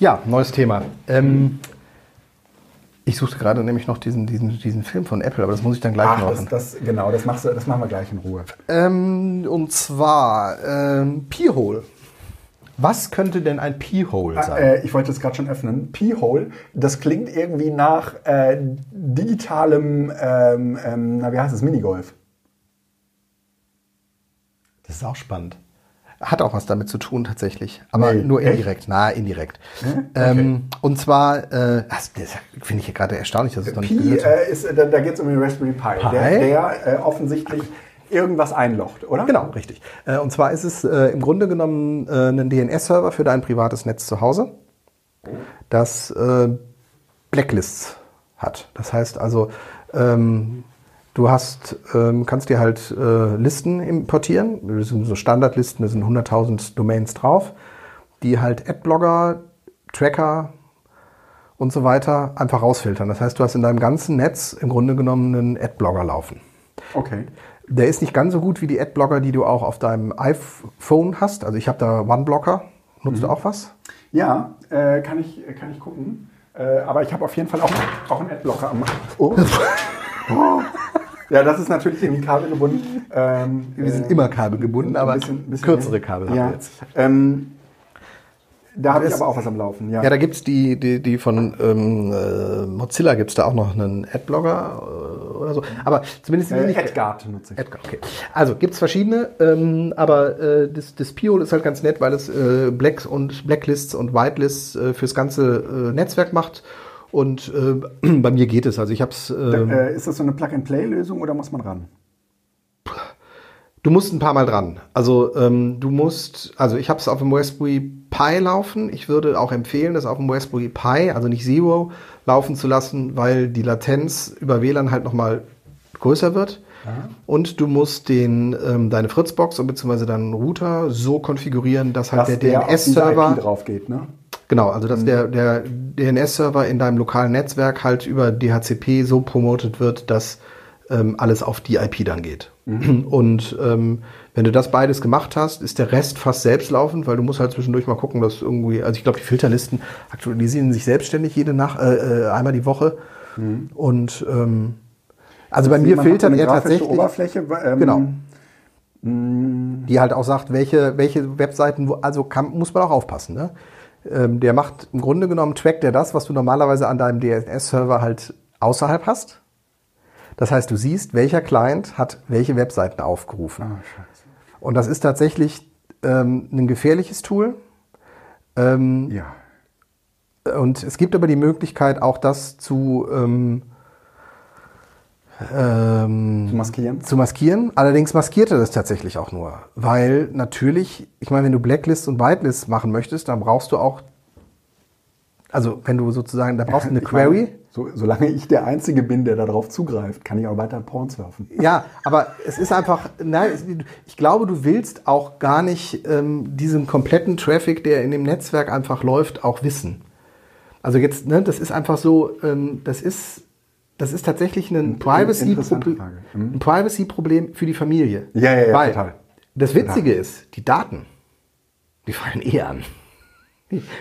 Ja, neues Thema. Ähm, ich suchte gerade nämlich noch diesen, diesen, diesen Film von Apple, aber das muss ich dann gleich Ach, machen. das, das, genau, das, machst du, das machen wir gleich in Ruhe. Ähm, und zwar ähm, P-Hole. Was könnte denn ein P-Hole Ah, sein? äh, ich wollte es gerade schon öffnen. P-Hole, das klingt irgendwie nach äh, digitalem, ähm, ähm, na wie heißt es, Minigolf. Das ist auch spannend. Hat auch was damit zu tun tatsächlich, aber Nee, nur echt? indirekt. Na, indirekt. Hm? Ähm, und zwar, äh, das, das finde ich hier gerade erstaunlich, dass es noch nicht Pi, äh, ist, äh, da, da geht es um den Raspberry Pi, Pi? der, der äh, offensichtlich irgendwas einlocht, oder? Genau, richtig. Äh, und zwar ist es äh, im Grunde genommen äh, ein DNS-Server für dein privates Netz zu Hause, das Blacklists hat. Das heißt also, ähm, du hast, ähm, kannst dir halt Listen importieren. Das sind so Standardlisten, da sind 100.000 Domains drauf, die halt Adblogger, Tracker und so weiter einfach rausfiltern. Das heißt, du hast in deinem ganzen Netz im Grunde genommen einen Adblogger laufen. Okay. Der ist nicht ganz so gut wie die Adblocker, die du auch auf deinem iPhone hast. Also ich habe da OneBlocker. Nutzt du auch was? Ja, äh, kann, ich, kann ich gucken. Äh, aber ich habe auf jeden Fall auch, auch einen Adblocker am. Oh. oh. <laughs> Ja, das ist natürlich irgendwie kabelgebunden. Ähm, Wir sind äh, immer kabelgebunden, aber ein bisschen- bisschen- kürzere Kabel haben Ja. wir jetzt. Ähm, da habe ich aber auch was am Laufen. Ja. Ja, da gibt's die, die, die von ähm, äh, Mozilla gibt's da auch noch einen Adblogger äh, oder so. Aber zumindest die äh, nicht- AdGuard nutze ich. Edgar, okay. Also gibt's verschiedene, ähm, aber äh, das, das Piol ist halt ganz nett, weil es äh, Blacks und Blacklists und Whitelists äh, fürs ganze äh, Netzwerk macht. Und äh, <clears throat> bei mir geht es. Also ich habe es. ähm, Äh, ist das so eine Plug-and-Play-Lösung oder muss man ran? Du musst ein paar Mal dran. Also ähm, du musst, also ich habe es auf dem Raspberry Pi laufen. Ich würde auch empfehlen, das auf dem Raspberry Pi, also nicht Zero, laufen zu lassen, weil die Latenz über WLAN halt nochmal größer wird. Und du musst den, ähm, deine Fritzbox und beziehungsweise deinen Router so konfigurieren, dass halt Dass der DNS-Server drauf geht, ne? Genau, also dass der, der DNS-Server in deinem lokalen Netzwerk halt über DHCP so promotet wird, dass ähm, alles auf die IP dann geht. <clears throat> Und ähm, wenn du das beides gemacht hast, ist der Rest fast selbstlaufend, weil du musst halt zwischendurch mal gucken, dass irgendwie, also ich glaube, die Filterlisten aktualisieren sich selbstständig jede Nacht, äh, äh, einmal die Woche. Und ähm, also bei mir filtert eine er tatsächlich. Oberfläche. Ähm, Genau. die halt auch sagt, welche, welche Webseiten, wo, also kann, muss man auch aufpassen. Ne? Ähm, der macht im Grunde genommen, trackt der das, was du normalerweise an deinem DNS-Server halt außerhalb hast. Das heißt, du siehst, welcher Client hat welche Webseiten aufgerufen. Scheiße. Und das ist tatsächlich ähm, ein gefährliches Tool. Ähm, Ja. und es gibt aber die Möglichkeit, auch das zu, ähm, ähm, Zu maskieren? zu maskieren. Allerdings maskiert er das tatsächlich auch nur. Weil natürlich, ich meine, wenn du Blacklist und Whitelist machen möchtest, dann brauchst du auch, also wenn du sozusagen, da brauchst du eine Ich meine, Query. So, solange ich der Einzige bin, der darauf zugreift, kann ich auch weiter Porn surfen. Ja, aber es ist einfach, nein, ich glaube, du willst auch gar nicht ähm, diesen kompletten Traffic, der in dem Netzwerk einfach läuft, auch wissen. Also jetzt, ne, das ist einfach so, ähm, das ist, das ist tatsächlich ein interessante Privacy-Problem. Mhm. ein Privacy-Problem für die Familie. Ja, ja, ja, Weil total. Das Witzige ist, die Daten, die fallen eh an.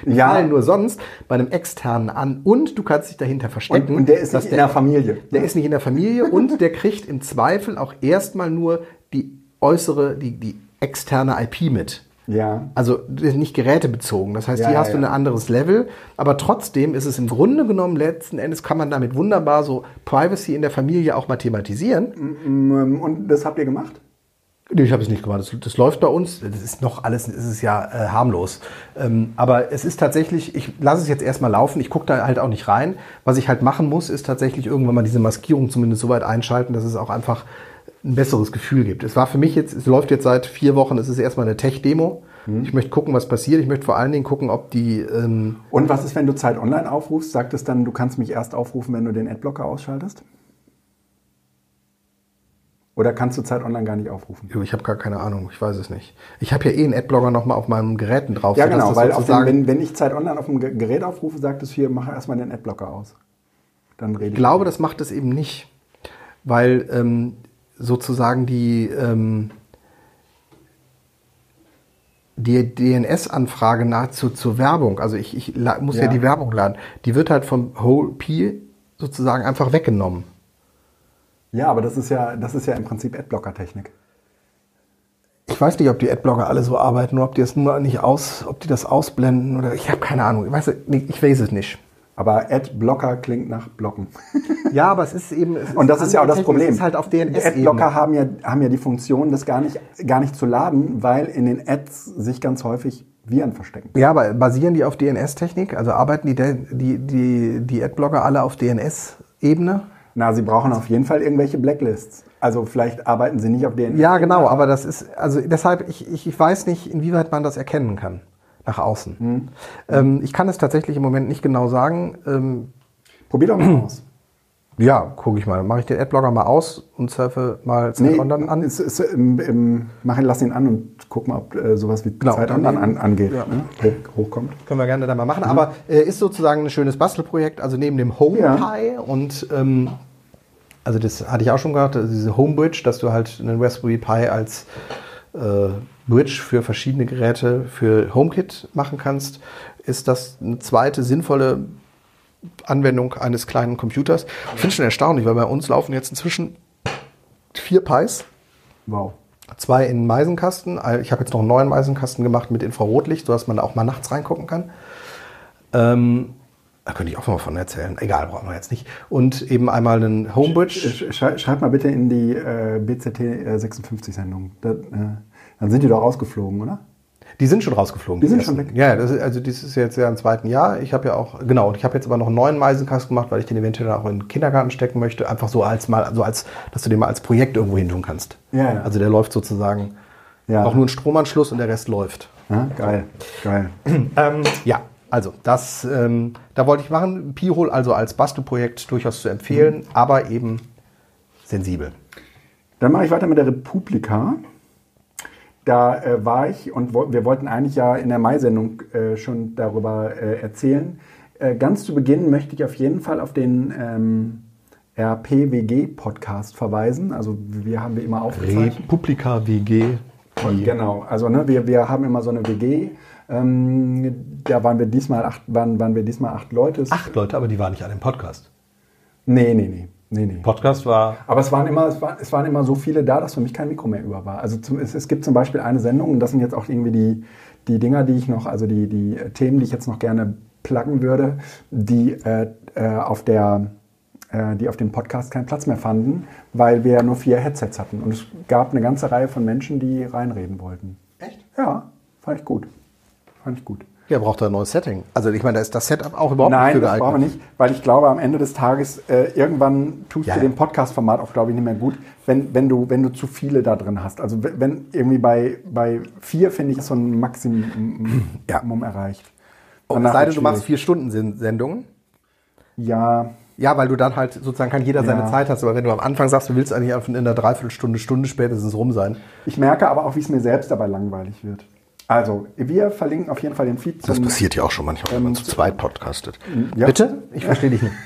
Die Ja. fallen nur sonst bei einem externen an und du kannst dich dahinter verstecken. Und, und der ist nicht in der Familie. der ist nicht in der Familie und der kriegt im Zweifel auch erstmal nur die äußere, die, die externe IP mit. Ja. Also nicht gerätebezogen. Das heißt, Ja, hier ja, hast du ja. ein anderes Level, aber trotzdem ist es im Grunde genommen letzten Endes kann man damit wunderbar so Privacy in der Familie auch mathematisieren. Mm, Und das habt ihr gemacht? Nee, ich habe es nicht gemacht. Das, das läuft bei uns. Das ist noch alles, es ist ja äh, harmlos. Ähm, aber es ist tatsächlich, ich lasse es jetzt erstmal laufen. Ich gucke da halt auch nicht rein. Was ich halt machen muss, ist tatsächlich irgendwann mal diese Maskierung zumindest so weit einschalten, dass es auch einfach ein besseres Gefühl gibt. Es war für mich jetzt, es läuft jetzt seit vier Wochen, es ist erstmal eine Tech-Demo. Ich möchte gucken, was passiert. Ich möchte vor allen Dingen gucken, ob die, ähm, Und was ist, wenn du Zeit online aufrufst? Sagt es dann, du kannst mich erst aufrufen, wenn du den Adblocker ausschaltest? Oder kannst du Zeit Online gar nicht aufrufen? Ich habe gar keine Ahnung, ich weiß es nicht. Ich habe ja eh einen Adblogger nochmal auf meinen Geräten drauf. Ja, genau, weil auf den, wenn, wenn ich Zeit Online auf dem Ge- Gerät aufrufe, sagt es hier, mach erstmal den Adblocker aus. Dann rede Ich glaube, das macht es eben nicht, weil ähm, sozusagen die, ähm, die DNS-Anfrage nahezu zur Werbung, also ich, ich muss ja. Ja. die Werbung laden, die wird halt vom Whole P sozusagen einfach weggenommen. Ja, aber das ist ja, das ist ja im Prinzip Adblocker-Technik. Ich weiß nicht, ob die Adblocker alle so arbeiten oder ob die das nur nicht aus, ob die das ausblenden oder ich habe keine Ahnung. Ich weiß, ich weiß es nicht. Aber Adblocker klingt nach Blocken. <laughs> Ja, aber es ist eben. Es Und das ist ja auch das Problem. Es ist halt auf DNS. Adblocker haben ja, haben ja die Funktion, das gar nicht, gar nicht zu laden, weil in den Ads sich ganz häufig Viren verstecken. Ja, aber basieren die auf DNS-Technik? Also arbeiten die, die, die, die Adblocker alle auf DNS-Ebene? Na, sie brauchen auf jeden Fall irgendwelche Blacklists. Also vielleicht arbeiten sie nicht auf DNS. Ja, genau, aber das ist, also deshalb, ich, ich, ich weiß nicht, inwieweit man das erkennen kann nach außen. Ähm, ich kann es tatsächlich im Moment nicht genau sagen. Ähm, Probier doch mal <clears throat> aus. Ja, gucke ich mal. Mache ich den Adblocker mal aus und surfe mal Zeit Online an. Ist, ist, im, im, mach ihn, lass ihn an und guck mal, ob äh, sowas wie Genau, Zeit dann Online an, angeht, Ja. ne? hoch, hochkommt. Können wir gerne da mal machen. Aber äh, ist sozusagen ein schönes Bastelprojekt. Also neben dem HomePie Ja. und ähm, also das hatte ich auch schon gehabt, also diese Homebridge, dass du halt einen Raspberry Pi als äh, Bridge für verschiedene Geräte für HomeKit machen kannst, ist das eine zweite sinnvolle Anwendung eines kleinen Computers. Ich finde es schon erstaunlich, weil bei uns laufen jetzt inzwischen vier Pis. Wow. Zwei in Meisenkasten. Ich habe jetzt noch einen neuen Meisenkasten gemacht mit Infrarotlicht, sodass man da auch mal nachts reingucken kann. Ähm, da könnte ich auch mal von erzählen. Egal, brauchen wir jetzt nicht. Und eben einmal einen Homebridge. Sch- Schrei, schreib mal bitte in die äh, BZT äh, 56-Sendung. Da, äh, dann sind die doch rausgeflogen, oder? Die sind schon rausgeflogen. Die sind ersten. schon weg? Ja, das ist, also das ist jetzt ja im zweiten Jahr. Ich habe ja auch, genau, und ich habe jetzt aber noch einen neuen Meisenkasten gemacht, weil ich den eventuell auch in den Kindergarten stecken möchte. Einfach so als mal, also als, dass du den mal als Projekt irgendwo hin tun kannst. Ja, ja. Also der läuft sozusagen Ja. auch nur ein Stromanschluss und der Rest läuft. Ja, geil, geil. <clears throat> Ähm, ja, also das, ähm, da wollte ich machen. Pi-Hole also als Bastelprojekt durchaus zu empfehlen, Mhm. aber eben sensibel. Dann mache ich weiter mit der Republika. Da äh, war ich und wo, wir wollten eigentlich ja in der Mai-Sendung äh, schon darüber äh, erzählen. Äh, ganz zu Beginn möchte ich auf jeden Fall auf den ähm, RPWG-Podcast verweisen. Also wir haben wir immer aufgezeichnet. Republika WG. Genau, also ne, wir, wir haben immer so eine WG. Ähm, da waren wir diesmal acht, waren, waren wir diesmal acht Leute. Acht Leute, aber die waren nicht alle im Podcast. Nee, nee, nee. Nee, nee. Podcast war Aber es waren, immer, es, war, es waren immer so viele da, dass für mich kein Mikro mehr über war. Also zum, es, es gibt zum Beispiel eine Sendung, und das sind jetzt auch irgendwie die, die Dinger, die ich noch, also die, die äh, Themen, die ich jetzt noch gerne pluggen würde, die, äh, äh, auf der, äh, die auf dem Podcast keinen Platz mehr fanden, weil wir nur vier Headsets hatten. Und es gab eine ganze Reihe von Menschen, die reinreden wollten. Echt? Ja, fand ich gut. Fand ich gut. Ja, braucht er ein neues Setting. Also ich meine, da ist das Setup auch überhaupt Nein, nicht für das geeignet. brauchen wir nicht, weil ich glaube, am Ende des Tages, äh, irgendwann tust Ja, du ja. dem Podcast-Format auch, glaube ich, nicht mehr gut, wenn, wenn, du, wenn du zu viele da drin hast. Also wenn- irgendwie bei, bei vier, finde ich, ist so ein Maximum Ja. erreicht. Oh, Danach es sei denn, du machst vier Stunden Sen- Sendungen. Ja, Ja, weil du dann halt sozusagen kann jeder seine Ja. Zeit hast. Aber wenn du am Anfang sagst, du willst eigentlich einfach in einer Dreiviertelstunde, Stunde spätestens rum sein. ich merke aber auch, wie es mir selbst dabei langweilig wird. Also, wir verlinken auf jeden Fall den Feed zum... ja auch schon manchmal, wenn man zu zweit podcastet. ja. Bitte? Ich verstehe dich nicht. <laughs>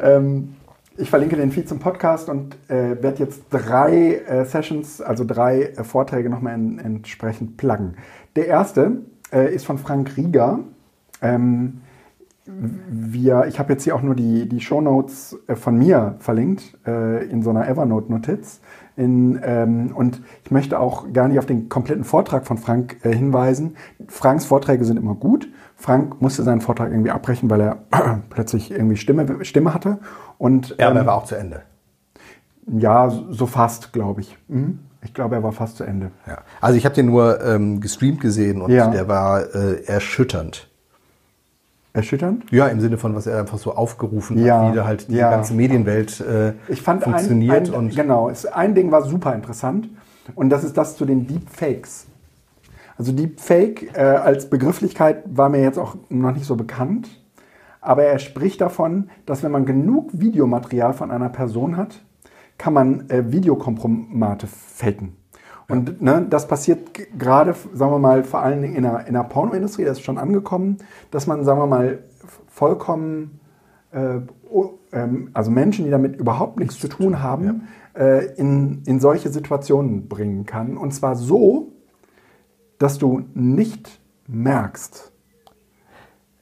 Ähm, ich verlinke den Feed zum Podcast und äh, werde jetzt drei äh, Sessions, also drei äh, Vorträge nochmal en entsprechend pluggen. Der erste äh, ist von Frank Rieger. Ähm, wir, ich habe jetzt hier auch nur die, die Shownotes äh, von mir verlinkt äh, in so einer Evernote-Notiz. In, ähm, und ich möchte auch gar nicht auf den kompletten Vortrag von Frank äh, hinweisen. Franks Vorträge sind immer gut. Frank musste seinen Vortrag irgendwie abbrechen, weil er <clears throat> plötzlich irgendwie Stimme, Stimme hatte. Und Ja, aber ähm, er war auch zu Ende. ja, so fast, glaube ich. Mhm. Ich glaube, er war fast zu Ende. Ja. Also ich habe den nur ähm, gestreamt gesehen und Ja. der war äh, erschütternd. Erschütternd? Ja, im Sinne von, was er einfach so aufgerufen Ja, hat, wie da halt die ja. ganze Medienwelt äh, Ich fand funktioniert. ein, ein, und genau, es, ein Ding war super interessant und das ist das zu den Deepfakes. Also Deepfake äh, als Begrifflichkeit war mir jetzt auch noch nicht so bekannt, aber er spricht davon, dass wenn man genug Videomaterial von einer Person hat, kann man äh, Videokompromate faken. Und ne, das passiert gerade, sagen wir mal, vor allen Dingen in der, in der Pornoindustrie, das ist schon angekommen, dass man, sagen wir mal, vollkommen, äh, ähm, also Menschen, die damit überhaupt nichts zu tun haben, äh, in, in solche Situationen bringen kann. Und zwar so, dass du nicht merkst,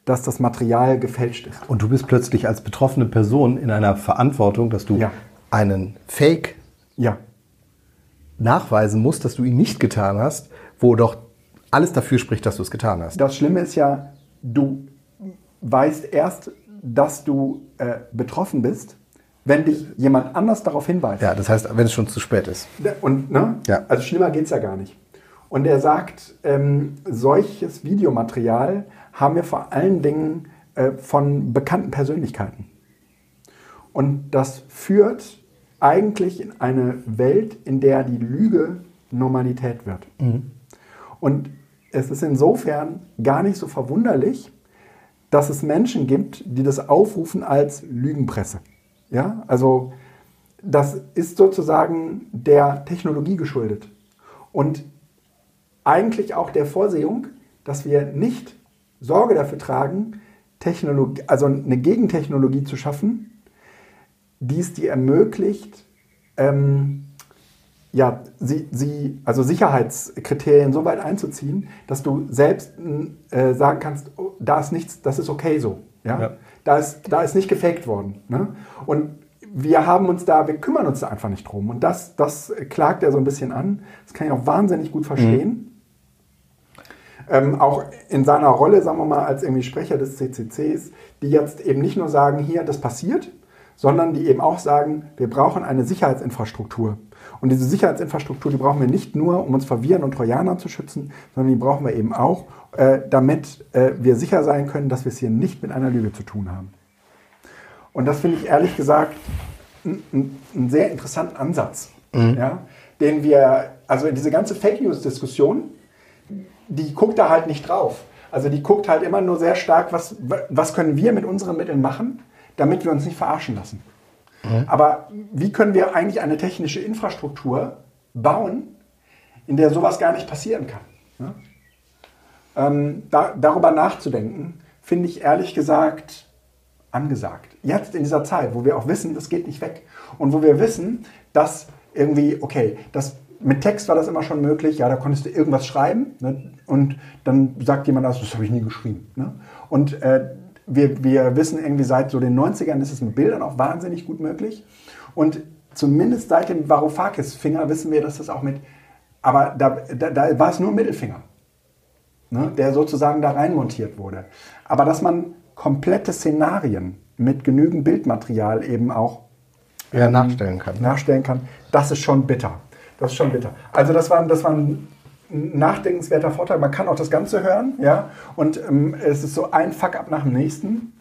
dass das Material gefälscht ist. Und du bist plötzlich als betroffene Person in einer Verantwortung, dass du Ja. einen Fake Ja, nachweisen musst, dass du ihn nicht getan hast, wo doch alles dafür spricht, dass du es getan hast. Das Schlimme ist ja, du weißt erst, dass du äh, betroffen bist, wenn dich jemand anders darauf hinweist. Ja, das heißt, wenn es schon zu spät ist. Und, ne? Ja. Also schlimmer geht es ja gar nicht. Und er sagt, ähm, solches Videomaterial haben wir vor allen Dingen äh, von bekannten Persönlichkeiten. Und das führt eigentlich in eine Welt, in der die Lüge Normalität wird. Und es ist insofern gar nicht so verwunderlich, dass es Menschen gibt, die das aufrufen als Lügenpresse. Ja, also das ist sozusagen der Technologie geschuldet. Und eigentlich auch der Vorsehung, dass wir nicht Sorge dafür tragen, Technologie, also eine Gegentechnologie zu schaffen, die es dir ermöglicht, ähm, ja, sie, sie, also Sicherheitskriterien so weit einzuziehen, dass du selbst äh, sagen kannst, oh, da ist nichts, das ist okay so. Ja? Ja. Da, ist, da ist nicht gefaked worden. Ne? Und wir haben uns da, wir kümmern uns da einfach nicht drum. Und das, das klagt er so ein bisschen an. Das kann ich auch wahnsinnig gut verstehen. Ähm, auch in seiner Rolle, sagen wir mal, als irgendwie Sprecher des CCCs, die jetzt eben nicht nur sagen, hier, das passiert, sondern die eben auch sagen, wir brauchen eine Sicherheitsinfrastruktur. Und diese Sicherheitsinfrastruktur, die brauchen wir nicht nur, um uns vor Viren und Trojanern zu schützen, sondern die brauchen wir eben auch, äh, damit äh, wir sicher sein können, dass wir es hier nicht mit einer Lüge zu tun haben. Und das finde ich ehrlich gesagt einen einen sehr interessanten Ansatz, ja, den wir, also diese ganze Fake News-Diskussion, die guckt da halt nicht drauf. Also die guckt halt immer nur sehr stark, was, was können wir mit unseren Mitteln machen, damit wir uns nicht verarschen lassen. Aber wie können wir eigentlich eine technische Infrastruktur bauen, in der sowas gar nicht passieren kann? Ja? Ähm, da, darüber nachzudenken, finde ich ehrlich gesagt angesagt. Jetzt in dieser Zeit, wo wir auch wissen, das geht nicht weg. Und wo wir wissen, dass irgendwie, okay, das, mit Text war das immer schon möglich, ja, da konntest du irgendwas schreiben ne, und dann sagt jemand, das, das habe ich nie geschrieben. Ne? Und äh, wir, wir wissen irgendwie seit so den 90ern ist es mit Bildern auch wahnsinnig gut möglich. Und zumindest seit dem Varoufakis-Finger wissen wir, dass das auch mit, aber da, da, da war es nur ein Mittelfinger ne, der sozusagen da reinmontiert wurde. Aber dass man komplette Szenarien mit genügend Bildmaterial eben auch Ja, nachstellen kann. nachstellen kann, das ist schon bitter. Das ist schon bitter. Also das war, das war ein nachdenkenswerter Vortrag. Man kann auch das Ganze hören, ja. Und ähm, es ist so ein Fuck-up nach dem nächsten.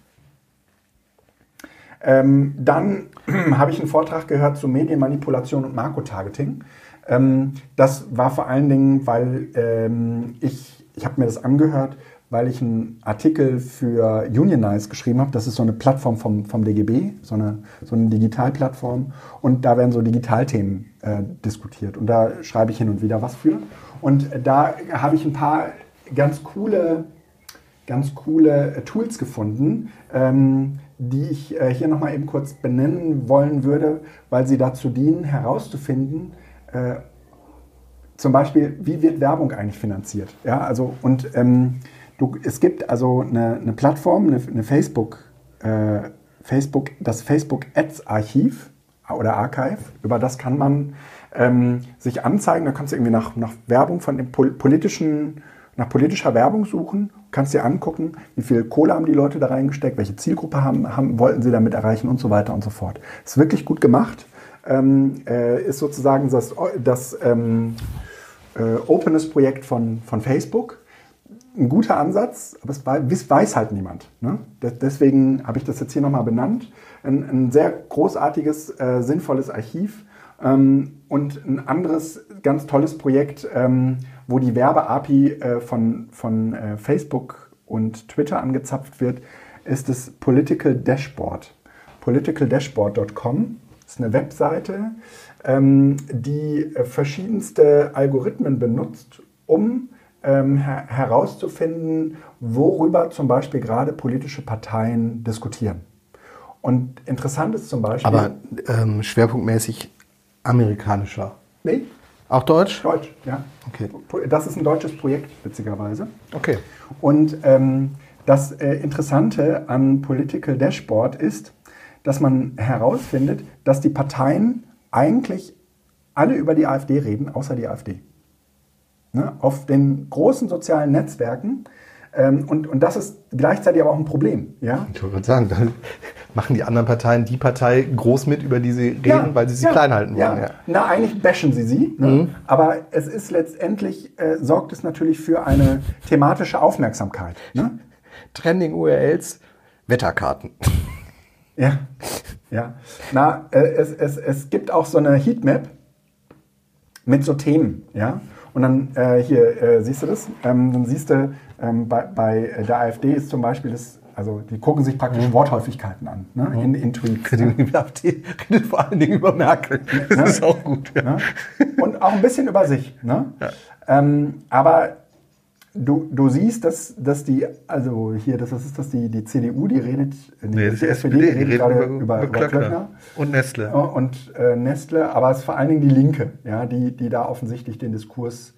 Ähm, dann <clears throat> habe ich einen Vortrag gehört zu Medienmanipulation und Marco-Targeting. Ähm, das war vor allen Dingen, weil ähm, ich, ich habe mir das angehört, weil ich einen Artikel für Unionize geschrieben habe. Das ist so eine Plattform vom, vom DGB, so eine, so eine Digitalplattform. Und da werden so Digitalthemen äh, diskutiert. Und da schreibe ich hin und wieder was für. Und da habe ich ein paar ganz coole ganz coole äh, Tools gefunden, ähm, die ich äh, hier nochmal eben kurz benennen wollen würde, weil sie dazu dienen, herauszufinden, äh, zum Beispiel, wie wird Werbung eigentlich finanziert? Ja, also, und ähm, du, es gibt also eine, eine Plattform, eine, eine Facebook, äh, Facebook, das Facebook Ads Archiv oder Archive, über das kann man ähm, sich anzeigen, da kannst du irgendwie nach, nach Werbung von dem pol politischen nach politischer Werbung suchen, kannst dir angucken, wie viel Kohle haben die Leute da reingesteckt, welche Zielgruppe haben, haben, wollten sie damit erreichen und so weiter und so fort. Ist wirklich gut gemacht. Ähm, äh, ist sozusagen das, das ähm, äh, Openness-Projekt von, von Facebook. Ein guter Ansatz, aber es weiß, weiß halt niemand. Ne? Deswegen habe ich das jetzt hier nochmal benannt. Ein, ein sehr großartiges, äh, sinnvolles Archiv. Ähm, und ein anderes ganz tolles Projekt, ähm, wo die Werbe-API äh, von, von äh, Facebook und Twitter angezapft wird, ist das Political Dashboard. politicaldashboard.com ist eine Webseite, ähm, die äh, verschiedenste Algorithmen benutzt, um her herauszufinden, worüber zum Beispiel gerade politische Parteien diskutieren. Und interessant ist zum Beispiel. Aber ähm, schwerpunktmäßig amerikanischer. Nee. Auch Deutsch? Deutsch, ja. Okay. Das ist ein deutsches Projekt, witzigerweise. Okay. Und ähm, das äh, Interessante an Political Dashboard ist, dass man herausfindet, dass die Parteien eigentlich alle über die AfD reden, außer die AfD. Ne? Auf den großen sozialen Netzwerken. Ähm, und, und das ist gleichzeitig aber auch ein Problem. Ja? Ich wollte gerade sagen, dann machen die anderen Parteien die Partei groß mit, über die sie reden, Ja, weil sie sie ja, klein halten wollen. Ja. Ja. Na, eigentlich bashen sie sie. Ne? Mhm. Aber es ist letztendlich, äh, sorgt es natürlich für eine thematische Aufmerksamkeit. Ne? Trending URLs, Wetterkarten. Ja, ja. Na, äh, es, es, es gibt auch so eine Heatmap mit so Themen, ja. Und dann äh, hier, äh, siehst du das? Ähm, dann siehst du, ähm, bei, bei der AfD ist zum Beispiel das, also die gucken sich praktisch Worthäufigkeiten an, ne? in, in Tweets. ne? Die AfD redet vor allen Dingen über Merkel. Das ist auch gut. Ja. Ne? Und auch ein bisschen über sich. Ne? Ähm, aber du, du siehst, dass, dass die, also hier, das, was ist das, die, die CDU, die redet, Nee, das ist die SPD, die redet gerade über, über, über, Klöckner. Klöckner. Und Nestle. Und äh, Nestle, aber es ist vor allen Dingen die Linke, ja, die, die da offensichtlich den Diskurs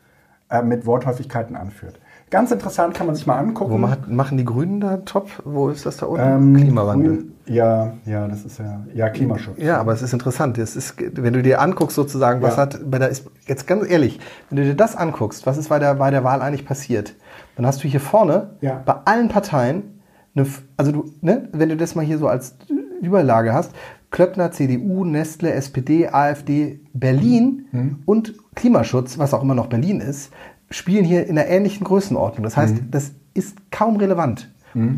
äh, mit Worthäufigkeiten anführt. Ganz interessant, kann man sich mal angucken. Wo macht, machen die Grünen da top? Wo ist das da unten? Ähm, Klimawandel. Grün, ja, ja, das ist ja, ja, Klimaschutz. Ja, aber es ist interessant. Es ist, wenn du dir anguckst, sozusagen, was Ja. hat bei der ist jetzt ganz ehrlich, wenn du dir das anguckst, was ist bei der, bei der Wahl eigentlich passiert, dann hast du hier vorne Ja. bei allen Parteien, eine, also du, ne, wenn du das mal hier so als Überlage hast, Klöckner, CDU, Nestle, SPD, AfD, Berlin Mhm. und Klimaschutz, was auch immer noch Berlin ist, spielen hier in einer ähnlichen Größenordnung. Das heißt, Mhm. das ist kaum relevant,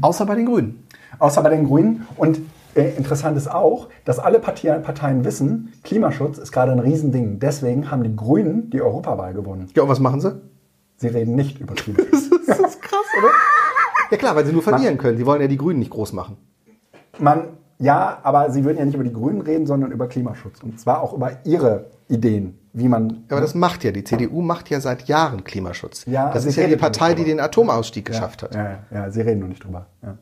außer bei den Grünen. Außer bei den Grünen. Und äh, interessant ist auch, dass alle Parteien, Parteien wissen, Klimaschutz ist gerade ein Riesending. Deswegen haben die Grünen die Europawahl gewonnen. Ja, und was machen sie? Sie reden nicht über Klimaschutz. <laughs> Das ist krass, oder? Ja klar, weil sie nur verlieren können. Die wollen ja die Grünen nicht groß machen. Man, ja, aber sie würden ja nicht über die Grünen reden, sondern über Klimaschutz. Und zwar auch über ihre Ideen, wie man. Ja, aber das macht ja, die CDU macht ja seit Jahren Klimaschutz. Ja, das ist ja die Partei, die den Atomausstieg geschafft hat. Ja, ja, ja, sie reden nur nicht drüber. Ja.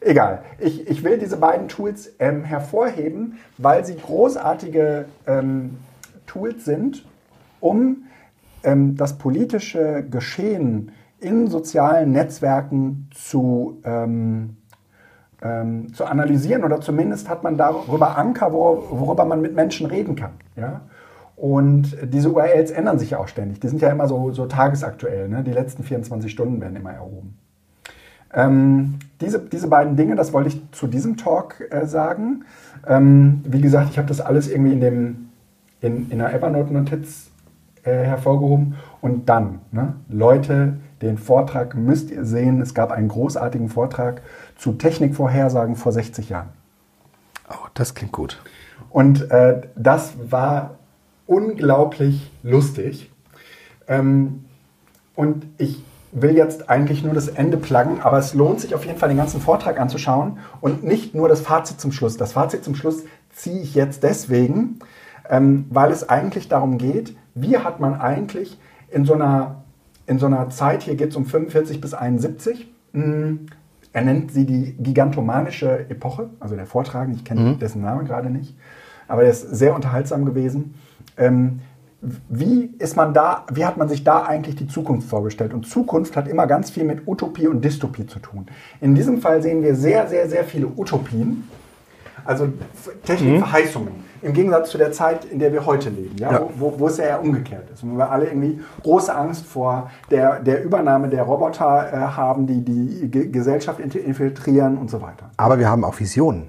Egal. Ich, ich will diese beiden Tools ähm, hervorheben, weil sie großartige ähm, Tools sind, um ähm, das politische Geschehen in sozialen Netzwerken zu, ähm, ähm, zu analysieren oder zumindest hat man darüber Anker, wor worüber man mit Menschen reden kann. Ja? Und diese URLs ändern sich ja auch ständig. Die sind ja immer so, so tagesaktuell. Ne? Die letzten 24 Stunden werden immer erhoben. Ähm, diese, diese beiden Dinge, das wollte ich zu diesem Talk äh, sagen. Ähm, wie gesagt, ich habe das alles irgendwie in, dem, in, in einer Evernote-Notiz äh, hervorgehoben. Und dann, ne, Leute, den Vortrag müsst ihr sehen. Es gab einen großartigen Vortrag zu Technikvorhersagen vor 60 Jahren. Oh, das klingt gut. Und äh, das war unglaublich lustig. Ähm, und ich will jetzt eigentlich nur das Ende pluggen, aber es lohnt sich auf jeden Fall, den ganzen Vortrag anzuschauen und nicht nur das Fazit zum Schluss. Das Fazit zum Schluss ziehe ich jetzt deswegen, ähm, weil es eigentlich darum geht, wie hat man eigentlich in so einer, in so einer Zeit, hier geht es um 45 bis 71, mh, er nennt sie die gigantomanische Epoche, also der Vortragende, ich kenne dessen Namen gerade nicht, aber er ist sehr unterhaltsam gewesen. Ähm, wie ist man da, wie hat man sich da eigentlich die Zukunft vorgestellt? Und Zukunft hat immer ganz viel mit Utopie und Dystopie zu tun. In diesem Fall sehen wir sehr, sehr, sehr viele Utopien, also Technikverheißungen. Im Gegensatz zu der Zeit, in der wir heute leben, ja, Ja. Wo, wo, es ja eher umgekehrt ist. Und wir alle irgendwie große Angst vor der, der Übernahme der Roboter äh, haben, die die Ge Gesellschaft inf- infiltrieren und so weiter. Aber wir haben auch Visionen.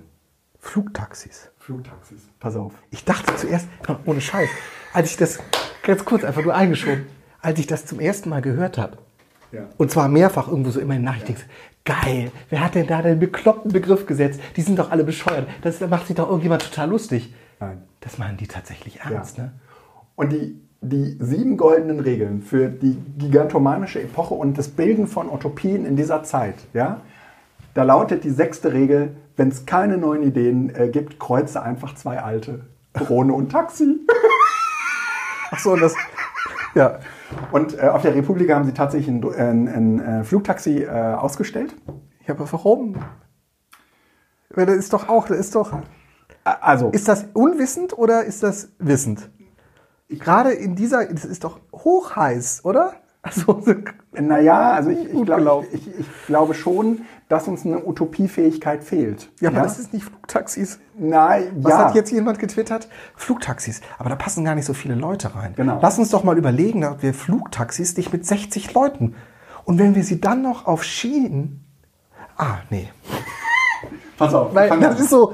Flugtaxis. Flugtaxis. Pass auf. Ich dachte zuerst, ohne Scheiß, als ich das, ganz kurz einfach nur eingeschoben, als ich das zum ersten Mal gehört habe, Ja. und zwar mehrfach irgendwo so immer in Nachrichten, geil, wer hat denn da den bekloppten Begriff gesetzt? Die sind doch alle bescheuert. Das da macht sich doch irgendjemand total lustig. Nein. Das meinen die tatsächlich ernst, Ja. ne? Und die, die sieben goldenen Regeln für die gigantomanische Epoche und das Bilden von Utopien in dieser Zeit, ja, Da lautet die sechste Regel, wenn es keine neuen Ideen äh, gibt, kreuze einfach zwei alte. Drohne und Taxi. <laughs> Ach so, das. Ja. Und äh, auf der Republika haben sie tatsächlich ein, ein, ein äh, Flugtaxi äh, ausgestellt. Ja, aber warum? Das ist doch auch, das ist doch. Also, Ist das unwissend oder ist das wissend? Gerade in dieser, das ist doch hochheiß, oder? Also, naja, also ich, ich, glaub, ich, ich glaube schon, dass uns eine Utopiefähigkeit fehlt. ja, aber das ist nicht Flugtaxis. Nein, Was ja. hat jetzt jemand getwittert? Flugtaxis. Aber da passen gar nicht so viele Leute rein. Genau. Lass uns doch mal überlegen, ob wir Flugtaxis nicht mit 60 Leuten. Und wenn wir sie dann noch auf Schienen. Ah, nee. <laughs> Pass auf, fang das an. ist so.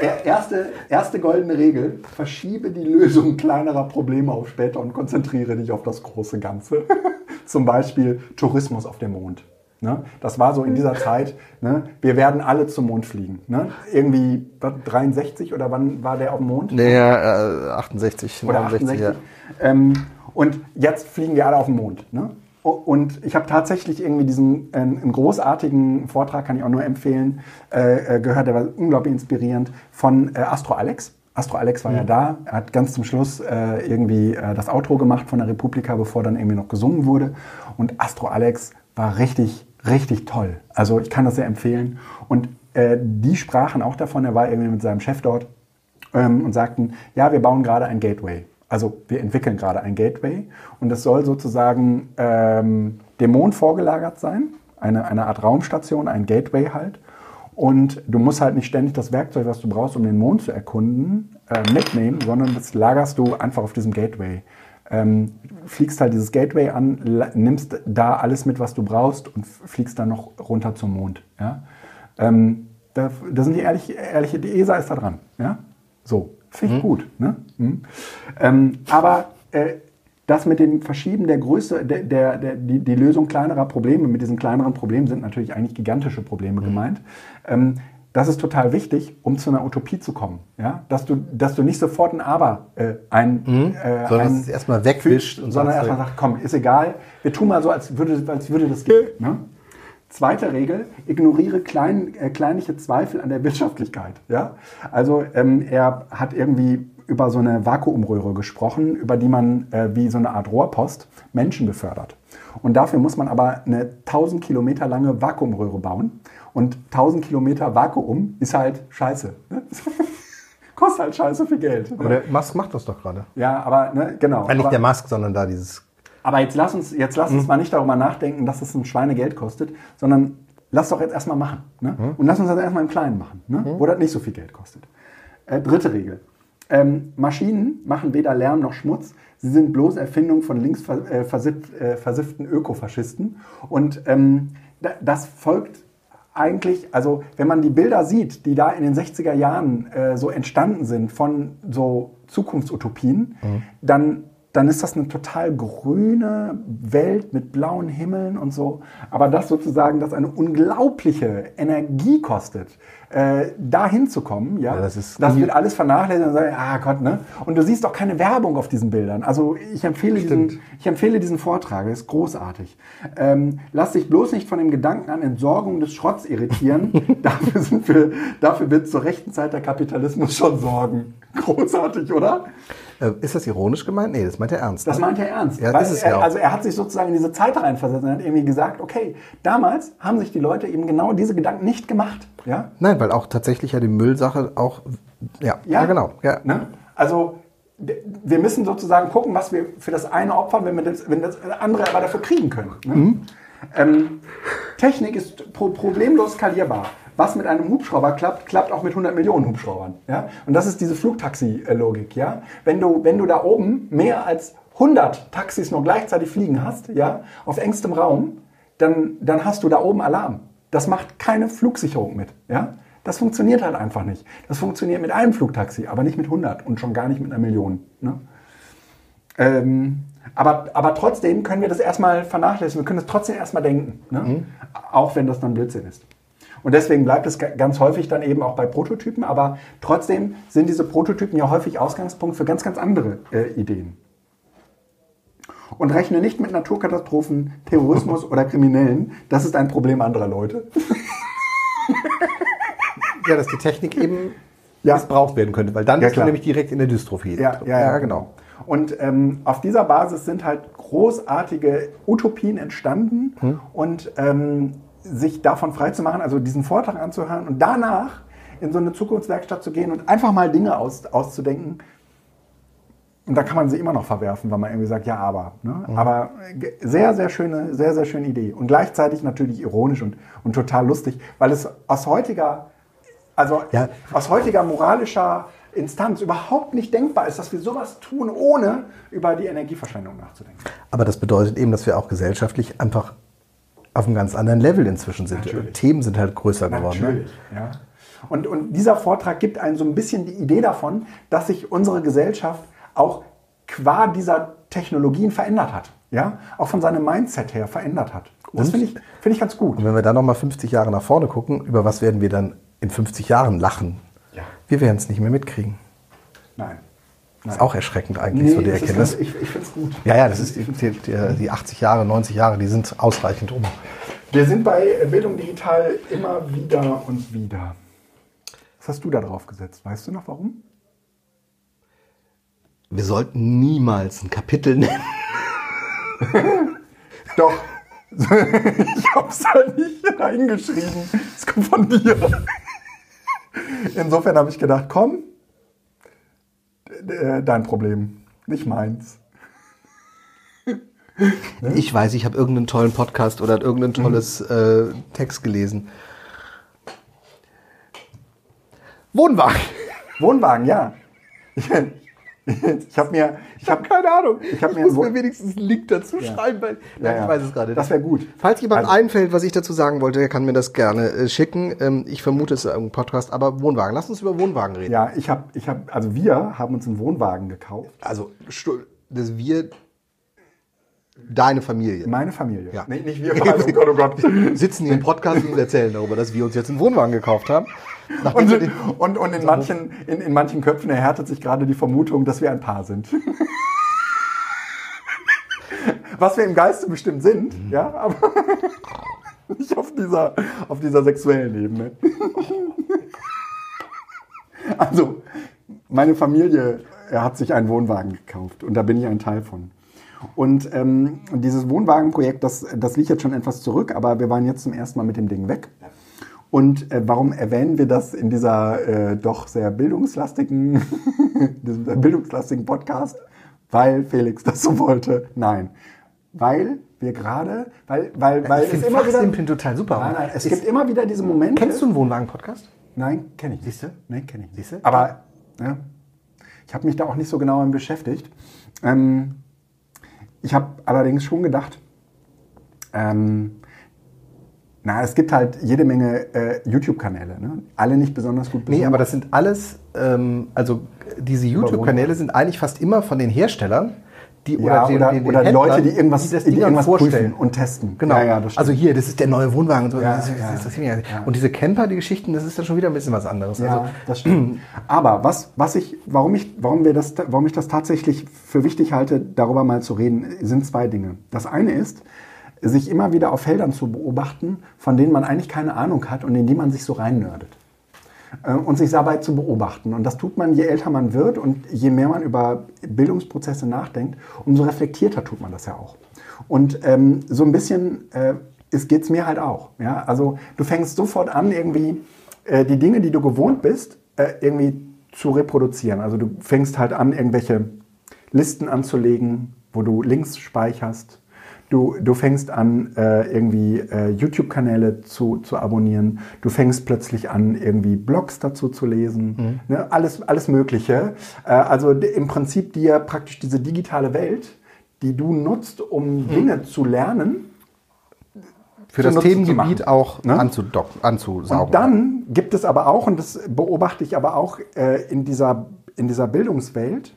Er- Erste, erste goldene Regel, verschiebe die Lösung kleinerer Probleme auf später und konzentriere dich auf das große Ganze. <laughs> Zum Beispiel Tourismus auf dem Mond. Ne? Das war so in dieser Zeit, ne? wir werden alle zum Mond fliegen. Ne? Irgendwie was, 63 oder wann war der auf dem Mond? Nee, äh, 68, oder 68. Ähm, und jetzt fliegen wir alle auf den Mond. Ne? Und ich habe tatsächlich irgendwie diesen äh, einen großartigen Vortrag, kann ich auch nur empfehlen, äh, äh, gehört, der war unglaublich inspirierend, von äh, Astro Alex. Astro Alex war ja da, er hat ganz zum Schluss äh, irgendwie äh, das Outro gemacht von der Republika, bevor dann irgendwie noch gesungen wurde. Und Astro Alex war richtig, richtig toll. Also ich kann das sehr empfehlen. Und äh, die sprachen auch davon, er war irgendwie mit seinem Chef dort ähm, und sagten, ja, wir bauen gerade ein Gateway. Also wir entwickeln gerade ein Gateway und es soll sozusagen ähm, dem Mond vorgelagert sein, eine, eine Art Raumstation, ein Gateway halt. Und du musst halt nicht ständig das Werkzeug, was du brauchst, um den Mond zu erkunden, äh, mitnehmen, sondern das lagerst du einfach auf diesem Gateway. Ähm, fliegst halt dieses Gateway an, nimmst da alles mit, was du brauchst und fliegst dann noch runter zum Mond. Ja? Ähm, da, da sind die ehrlich, ehrliche, die ESA ist da dran. Ja? So, finde ich gut. Ne? Mhm. Ähm, aber äh, das mit dem Verschieben der Größe, der, der, der, die, die Lösung kleinerer Probleme, mit diesen kleineren Problemen sind natürlich eigentlich gigantische Probleme gemeint. Ähm, das ist total wichtig, um zu einer Utopie zu kommen. Ja? Dass, du, dass du nicht sofort ein Aber äh, ein, äh, Sondern ein- es erstmal wegwischt und sondern erstmal sagt, komm, ist egal, wir tun mal so, als würde, als würde das gehen. Ne? Zweite Regel, ignoriere klein, äh, kleinliche Zweifel an der Wirtschaftlichkeit. Ja? Also ähm, er hat irgendwie über so eine Vakuumröhre gesprochen, über die man äh, wie so eine Art Rohrpost Menschen befördert. Und dafür muss man aber eine 1000 Kilometer lange Vakuumröhre bauen. Und 1000 Kilometer Vakuum ist halt scheiße. Ne? <laughs> Kostet halt scheiße viel Geld. Aber der Musk macht das doch gerade. Ja, aber ne, genau. Äh, nicht der Musk, sondern da dieses. aber jetzt lass uns, jetzt lass uns mal nicht darüber nachdenken, dass es ein Schweinegeld kostet, sondern lass doch jetzt erstmal machen. Ne? Und lass uns das erstmal im Kleinen machen, ne? wo das nicht so viel Geld kostet. Äh, dritte Regel. Ähm, Maschinen machen weder Lärm noch Schmutz. Sie sind bloß Erfindung von links äh, versiff äh, versifften Ökofaschisten. Und ähm, da, das folgt eigentlich, also wenn man die Bilder sieht, die da in den 60er Jahren äh, so entstanden sind von so Zukunftsutopien, dann, dann ist das eine total grüne Welt mit blauen Himmeln und so. Aber das sozusagen, das eine unglaubliche Energie kostet, äh, da hinzukommen, ja, Ja, das ist- das wird alles vernachlässigt und sagen, ah Gott, ne? Und du siehst auch keine Werbung auf diesen Bildern. Also ich empfehle, diesen, ich empfehle diesen Vortrag, das ist großartig. Ähm, lass dich bloß nicht von dem Gedanken an Entsorgung des Schrotts irritieren. <laughs> dafür, sind wir, dafür wird zur rechten Zeit der Kapitalismus schon sorgen. Großartig, oder? Äh, ist das ironisch gemeint? Nee, das meint er ernst. Das meint er ernst. Ja, Weil ist er, ja. Also er hat sich sozusagen in diese Zeit reinversetzt und hat irgendwie gesagt, okay, damals haben sich die Leute eben genau diese Gedanken nicht gemacht. Ja? Nein, weil auch tatsächlich ja die Müllsache auch. Ja, ja, genau. Ja. Ne? Also wir müssen sozusagen gucken, was wir für das eine opfern, wenn wir das, wenn das andere aber dafür kriegen können. Ne? Mhm. Ähm, Technik ist pro problemlos skalierbar. Was mit einem Hubschrauber klappt, klappt auch mit 100 Millionen Hubschraubern. Ja? Und das ist diese Flugtaxi-Logik. Ja? Wenn, du, wenn du da oben mehr als 100 Taxis noch gleichzeitig fliegen hast, ja, auf engstem Raum, dann, dann hast du da oben Alarm. Das macht keine Flugsicherung mit. Ja? Das funktioniert halt einfach nicht. Das funktioniert mit einem Flugtaxi, aber nicht mit 100 und schon gar nicht mit einer Million. Ne? Ähm, aber, aber trotzdem können wir das erstmal vernachlässigen. Wir können es trotzdem erstmal denken. Ne? Auch wenn das dann Blödsinn ist. Und deswegen bleibt es ga- ganz häufig dann eben auch bei Prototypen. Aber trotzdem sind diese Prototypen ja häufig Ausgangspunkt für ganz, ganz andere äh, Ideen. Und rechne nicht mit Naturkatastrophen, Terrorismus oder Kriminellen. Das ist ein Problem anderer Leute. <laughs> ja, dass die Technik eben Ja. missbraucht werden könnte, weil dann Ja, ist klar. man nämlich direkt in der Dystrophie. Ja, ja, ja, genau. Und ähm, auf dieser Basis sind halt großartige Utopien entstanden Hm. und ähm, sich davon frei zu machen, also diesen Vortrag anzuhören und danach in so eine Zukunftswerkstatt zu gehen und einfach mal Dinge aus, auszudenken. Und da kann man sie immer noch verwerfen, weil man irgendwie sagt, ja, aber. Ne? Mhm. Aber sehr, sehr schöne, sehr, sehr schöne Idee. Und gleichzeitig natürlich ironisch und, und total lustig, weil es aus heutiger, also Ja. aus heutiger moralischer Instanz überhaupt nicht denkbar ist, dass wir sowas tun, ohne über die Energieverschwendung nachzudenken. Aber das bedeutet eben, dass wir auch gesellschaftlich einfach auf einem ganz anderen Level inzwischen sind. Natürlich. Themen sind halt größer geworden. Ne? ja. Und, und dieser Vortrag gibt einen so ein bisschen die Idee davon, dass sich unsere Gesellschaft auch qua dieser Technologien verändert hat. Ja? Auch von seinem Mindset her verändert hat. Das Und? finde ich, finde ich ganz gut. Und wenn wir dann nochmal 50 Jahre nach vorne gucken, über was werden wir dann in 50 Jahren lachen? Ja. Wir werden es nicht mehr mitkriegen. Nein. Das ist auch erschreckend eigentlich, so die Erkenntnis. ganz- ich ich finde es gut. Ja, ja, das ist die, die, die, die 80 Jahre, 90 Jahre, die sind ausreichend um. Wir sind bei Bildung digital immer wieder und wieder. Was hast du da drauf gesetzt? Weißt du noch warum? Wir sollten niemals ein Kapitel nennen. <laughs> Doch. ich hab's halt nicht reingeschrieben. Es kommt von dir. Insofern habe ich gedacht, komm, äh, dein Problem, nicht meins. <laughs> Ich weiß, ich habe irgendeinen tollen Podcast oder irgendein tolles äh, Text gelesen. Wohnwagen. Wohnwagen, ja. Ich, <laughs> ich habe mir, ich habe keine Ahnung. Ich habe mir, muss mir wenigstens einen Link dazu schreiben, weil Ja, ja. ich weiß es gerade. Das wäre gut. Falls jemand Also- einfällt, was ich dazu sagen wollte, der kann mir das gerne äh, schicken. Ähm, ich vermute, es ist ein Podcast, aber Wohnwagen. Lass uns über Wohnwagen reden. ja, ich habe, ich habe, also wir haben uns einen Wohnwagen gekauft. Also, dass wir, deine Familie, Meine Familie. Ja. Nee, nicht wir <laughs> beide, oh Gott, oh Gott. sitzen hier im Podcast und erzählen darüber, dass wir uns jetzt einen Wohnwagen gekauft haben. Und, und, und in, manchen, in, in manchen Köpfen erhärtet sich gerade die Vermutung, dass wir ein Paar sind. <laughs> Was wir im Geiste bestimmt sind, ja, aber <laughs> nicht auf dieser, auf dieser sexuellen Ebene. <laughs> Also, meine Familie äh, hat sich einen Wohnwagen gekauft und da bin ich ein Teil von. Und ähm, dieses Wohnwagenprojekt, das, das liegt jetzt schon etwas zurück, aber wir waren jetzt zum ersten Mal mit dem Ding weg. Und äh, warum erwähnen wir das in dieser äh, doch sehr bildungslastigen, <laughs> diesem sehr bildungslastigen Podcast? Weil Felix das so wollte? Nein. Weil wir gerade, weil, weil, weil ich finde Fachsimpeln total super. Nein, nein, es Ist- gibt immer wieder diese Momente. Kennst du einen Wohnwagen-Podcast? Nein, kenne ich. Siehst du? Nein, kenne ich. Siehst du? Aber ja, ich habe mich da auch nicht so genau beschäftigt. Ähm, ich habe allerdings schon gedacht, ähm, na, es gibt halt jede Menge äh, YouTube-Kanäle, ne? alle nicht besonders gut Nee, besucht. aber das sind alles, ähm, also diese YouTube-Kanäle sind eigentlich fast immer von den Herstellern, die ja, den- oder, den- oder Händlern, Leute, die irgendwas, die das die irgendwas vorstellen. prüfen und testen. Genau. Ja, ja, das stimmt. also hier, das ist der neue Wohnwagen und so. Ja, das, das. Und diese Camper, die Geschichten, das ist dann schon wieder ein bisschen was anderes. Ja, Also, das stimmt. <clears throat> Aber was, was ich, warum ich, warum wir das, warum ich das tatsächlich für wichtig halte, darüber mal zu reden, sind zwei Dinge. Das eine ist, sich immer wieder auf Feldern zu beobachten, von denen man eigentlich keine Ahnung hat und in die man sich so reinnördet. Äh, Und sich dabei zu beobachten. Und das tut man, je älter man wird und je mehr man über Bildungsprozesse nachdenkt, umso reflektierter tut man das ja auch. Und ähm, so ein bisschen äh, geht es mir halt auch. Ja? Also du fängst sofort an, irgendwie äh, die Dinge, die du gewohnt bist, äh, irgendwie zu reproduzieren. Also du fängst halt an, irgendwelche Listen anzulegen, wo du Links speicherst. Du, du fängst an, äh, irgendwie äh, YouTube-Kanäle zu, zu abonnieren. Du fängst plötzlich an, irgendwie Blogs dazu zu lesen. Ne? Alles, alles Mögliche. Äh, also im Prinzip dir praktisch diese digitale Welt, die du nutzt, um Dinge zu lernen, für das Themengebiet auch ne? anzudock, anzusaugen. Und dann gibt es aber auch, und das beobachte ich aber auch äh, in, dieser, in dieser Bildungswelt,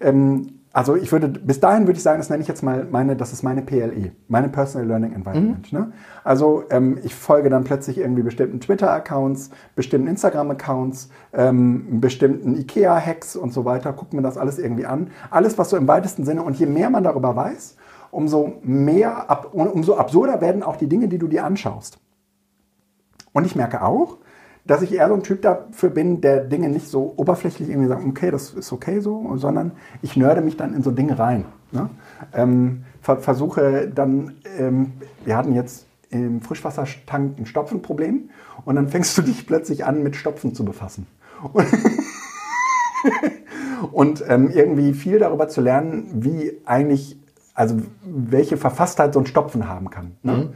ähm, also ich würde, bis dahin würde ich sagen, das nenne ich jetzt mal meine, das ist meine PLE, meine Personal Learning Environment. Ne? Also ähm, ich folge dann plötzlich irgendwie bestimmten Twitter-Accounts, bestimmten Instagram-Accounts, ähm, bestimmten IKEA-Hacks und so weiter, gucke mir das alles irgendwie an. Alles, was so im weitesten Sinne, und je mehr man darüber weiß, umso mehr, ab, umso absurder werden auch die Dinge, die du dir anschaust. Und ich merke auch, dass ich eher so ein Typ dafür bin, der Dinge nicht so oberflächlich irgendwie sagt, okay, das ist okay so, sondern ich nörde mich dann in so Dinge rein. Ne? Ähm, ver versuche dann, ähm, wir hatten jetzt im Frischwassertank ein Stopfenproblem und dann fängst du dich plötzlich an, mit Stopfen zu befassen. Und, <laughs> und ähm, irgendwie viel darüber zu lernen, wie eigentlich, also welche Verfasstheit so ein Stopfen haben kann. Ne? Mhm.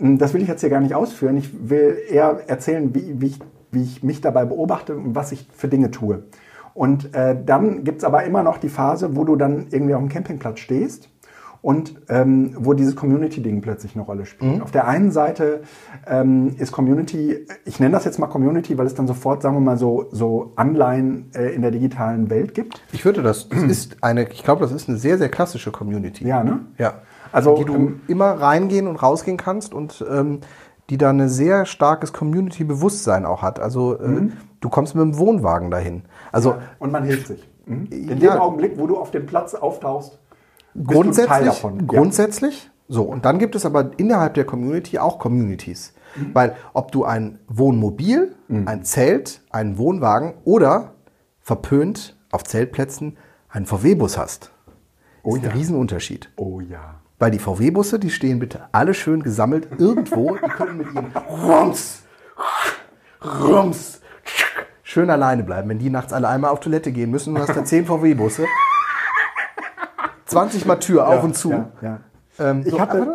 Das will ich jetzt hier gar nicht ausführen. Ich will eher erzählen, wie, wie, ich, wie ich mich dabei beobachte und was ich für Dinge tue. Und äh, dann gibt's aber immer noch die Phase, wo du dann irgendwie auf dem Campingplatz stehst und ähm, wo dieses Community-Ding plötzlich eine Rolle spielt. Mhm. Auf der einen Seite ähm, ist Community, ich nenne das jetzt mal Community, weil es dann sofort, sagen wir mal, so, so Anleihen äh, in der digitalen Welt gibt. Ich würde das, das ist eine, ich glaube, das ist eine sehr, sehr klassische Community. Ja, ne? Ja. Also, die du ähm, immer reingehen und rausgehen kannst und ähm, die da ein sehr starkes Community-Bewusstsein auch hat. Also äh, mhm. du kommst mit dem Wohnwagen dahin. Also, ja, und man hilft sich. Mhm. In ja. dem Augenblick, wo du auf dem Platz auftauchst, Grundsätzlich, grundsätzlich. Ja. So, und dann gibt es aber innerhalb der Community auch Communities. Mhm. Weil ob du ein Wohnmobil, mhm. ein Zelt, einen Wohnwagen oder verpönt auf Zeltplätzen einen VW-Bus hast, oh ist ja. ein Riesenunterschied. Oh ja. Weil die VW-Busse, die stehen bitte alle schön gesammelt irgendwo. die können mit ihrem Rums, Rums, schön alleine bleiben. Wenn die nachts alle einmal auf Toilette gehen müssen, du hast da 10 VW-Busse. 20 Mal Tür auf und zu. Ja, ähm, ich, hatte,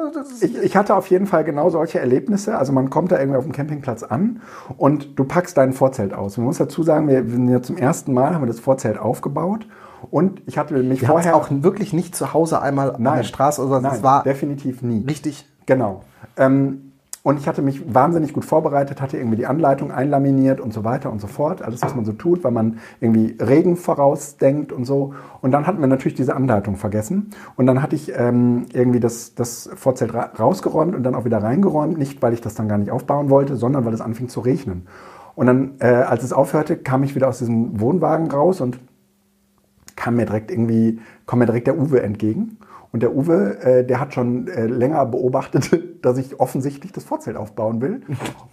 ich, ich, hatte auf jeden Fall genau solche Erlebnisse. Also man kommt da irgendwie auf dem Campingplatz an und du packst dein Vorzelt aus. Man muss dazu sagen, wir sind ja zum ersten Mal, haben wir das Vorzelt aufgebaut. Und ich hatte mich wir vorher auch wirklich nicht zu Hause einmal nein, an der Straße oder so. Nein, war definitiv nie. Richtig. Genau. Ähm, und ich hatte mich wahnsinnig gut vorbereitet, hatte irgendwie die Anleitung einlaminiert und so weiter und so fort. Alles, was man so tut, weil man irgendwie Regen vorausdenkt und so. Und dann hatten wir natürlich diese Anleitung vergessen. Und dann hatte ich ähm, irgendwie das, das Vorzelt ra rausgeräumt und dann auch wieder reingeräumt. Nicht, weil ich das dann gar nicht aufbauen wollte, sondern weil es anfing zu regnen. Und dann, äh, als es aufhörte, kam ich wieder aus diesem Wohnwagen raus und kam mir direkt irgendwie, kam mir direkt der Uwe entgegen. Und der Uwe, äh, der hat schon äh, länger beobachtet, <laughs> dass ich offensichtlich das Vorzelt aufbauen will.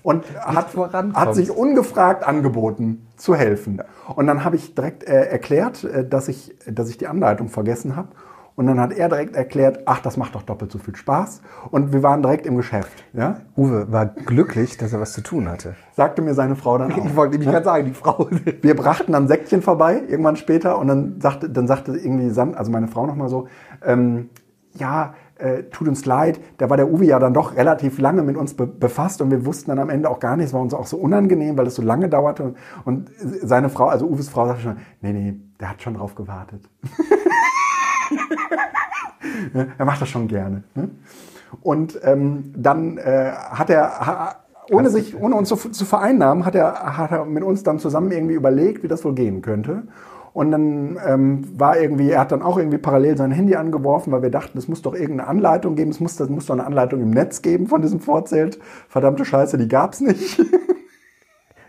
Und <laughs> hat, hat sich ungefragt angeboten, zu helfen. Und dann habe ich direkt äh, erklärt, äh, dass, ich, dass ich die Anleitung vergessen habe. Und dann hat er direkt erklärt, ach, das macht doch doppelt so viel Spaß. Und wir waren direkt im Geschäft. Ja? Uwe war glücklich, dass er was zu tun hatte. Sagte mir seine Frau dann <laughs> auch. Ich wollte nämlich gerade sagen, die Frau. <laughs> Wir brachten dann Säckchen vorbei, irgendwann später. Und dann sagte, dann sagte irgendwie, Sand, also meine Frau nochmal so, ähm, ja, äh, tut uns leid, da war der Uwe ja dann doch relativ lange mit uns be befasst und wir wussten dann am Ende auch gar nichts, war uns auch so unangenehm, weil es so lange dauerte. Und, und seine Frau, also Uwes Frau, sagte schon, nee, nee, der hat schon drauf gewartet. <laughs> <laughs> er macht das schon gerne. Ne? Und ähm, dann äh, hat er, ohne sich, ohne uns zu, zu vereinnahmen, hat er, hat er mit uns dann zusammen irgendwie überlegt, wie das wohl gehen könnte. Und dann ähm, war irgendwie, er hat dann auch irgendwie parallel sein Handy angeworfen, weil wir dachten, es muss doch irgendeine Anleitung geben, es muss, es muss doch eine Anleitung im Netz geben von diesem Vorzelt. Verdammte Scheiße, die gab's nicht.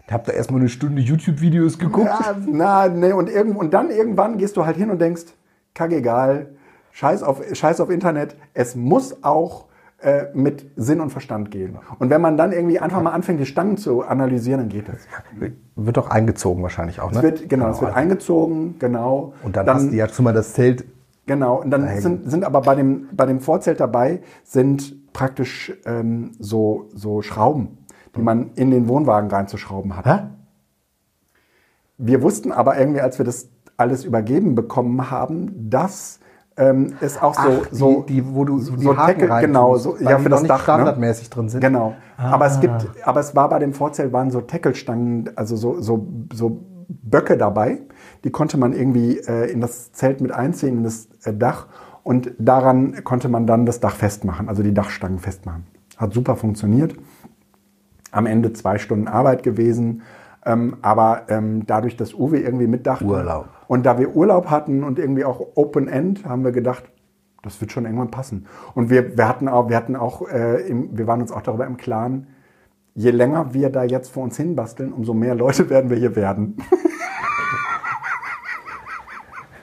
Da <laughs> habt ihr erstmal eine Stunde YouTube-Videos geguckt? Ja, na, nee, und, irgend, und dann irgendwann gehst du halt hin und denkst, kackegal, scheiß auf, scheiß auf Internet, es muss auch äh, mit Sinn und Verstand gehen. Und wenn man dann irgendwie einfach mal anfängt, die Stangen zu analysieren, dann geht das. Wird doch eingezogen wahrscheinlich auch, ne? Es wird, genau, es wird eingezogen, genau. Und dann, dann hast du ja schon mal das Zelt. Genau, und dann sind, sind aber bei dem, bei dem Vorzelt dabei, sind praktisch ähm, so, so Schrauben, die man in den Wohnwagen reinzuschrauben hat. Hä? Wir wussten aber irgendwie, als wir das alles übergeben bekommen haben, dass ähm, ist auch so, Ach, die, so die, wo du so, so Tackle, genau, so, ja, für das Dach, ne? standardmäßig ne? drin sind. Genau. Ah. Aber es gibt, aber es war bei dem Vorzelt waren so Tackelstangen, also so, so, so Böcke dabei, die konnte man irgendwie äh, in das Zelt mit einziehen, in das äh, Dach und daran konnte man dann das Dach festmachen, also die Dachstangen festmachen. Hat super funktioniert. Am Ende zwei Stunden Arbeit gewesen. Ähm, aber ähm, dadurch, dass Uwe irgendwie mitdachte Urlaub. und da wir Urlaub hatten und irgendwie auch Open End, haben wir gedacht, das wird schon irgendwann passen. Und wir, wir hatten auch, wir hatten auch, äh, im, wir waren uns auch darüber im Klaren, je länger wir da jetzt vor uns hin basteln, umso mehr Leute <laughs> werden wir hier werden.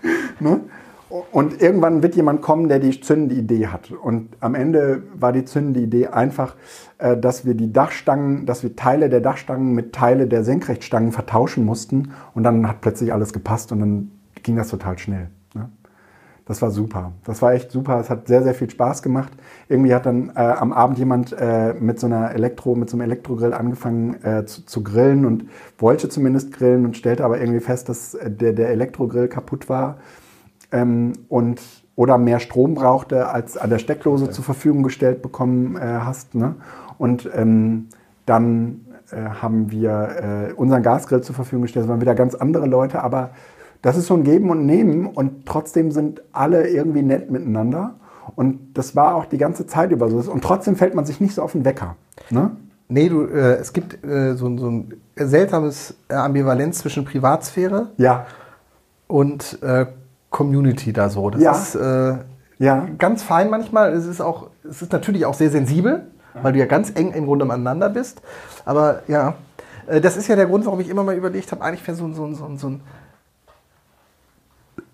<laughs> ne? Und irgendwann wird jemand kommen, der die zündende Idee hat. Und am Ende war die zündende Idee einfach, äh, dass wir die Dachstangen, dass wir Teile der Dachstangen mit Teile der Senkrechtstangen vertauschen mussten. Und dann hat plötzlich alles gepasst und dann ging das total schnell. Ne? Das war super. Das war echt super. Es hat sehr, sehr viel Spaß gemacht. Irgendwie hat dann äh, am Abend jemand äh, mit so einer Elektro, mit so einem Elektrogrill angefangen äh, zu, zu, grillen und wollte zumindest grillen und stellte aber irgendwie fest, dass äh, der, der Elektrogrill kaputt war ähm, und oder mehr Strom brauchte, als an der Steckdose okay. zur Verfügung gestellt bekommen äh, hast. Ne? Und ähm, dann äh, haben wir äh, unseren Gasgrill zur Verfügung gestellt. Das waren wieder ganz andere Leute, aber das ist so ein Geben und Nehmen und trotzdem sind alle irgendwie nett miteinander. Und das war auch die ganze Zeit über so. Und trotzdem fällt man sich nicht so auf den Wecker. Ne? Nee, du, äh, es gibt äh, so, so, ein seltsames Ambivalenz zwischen Privatsphäre ja. und äh, Community da so. Das ja. ist äh, ja. ganz fein manchmal. Es ist auch, es ist natürlich auch sehr sensibel, weil du ja ganz eng im Grunde aneinander bist. Aber ja, äh, das ist ja der Grund, warum ich immer mal überlegt habe, eigentlich wäre so, so, so, so ein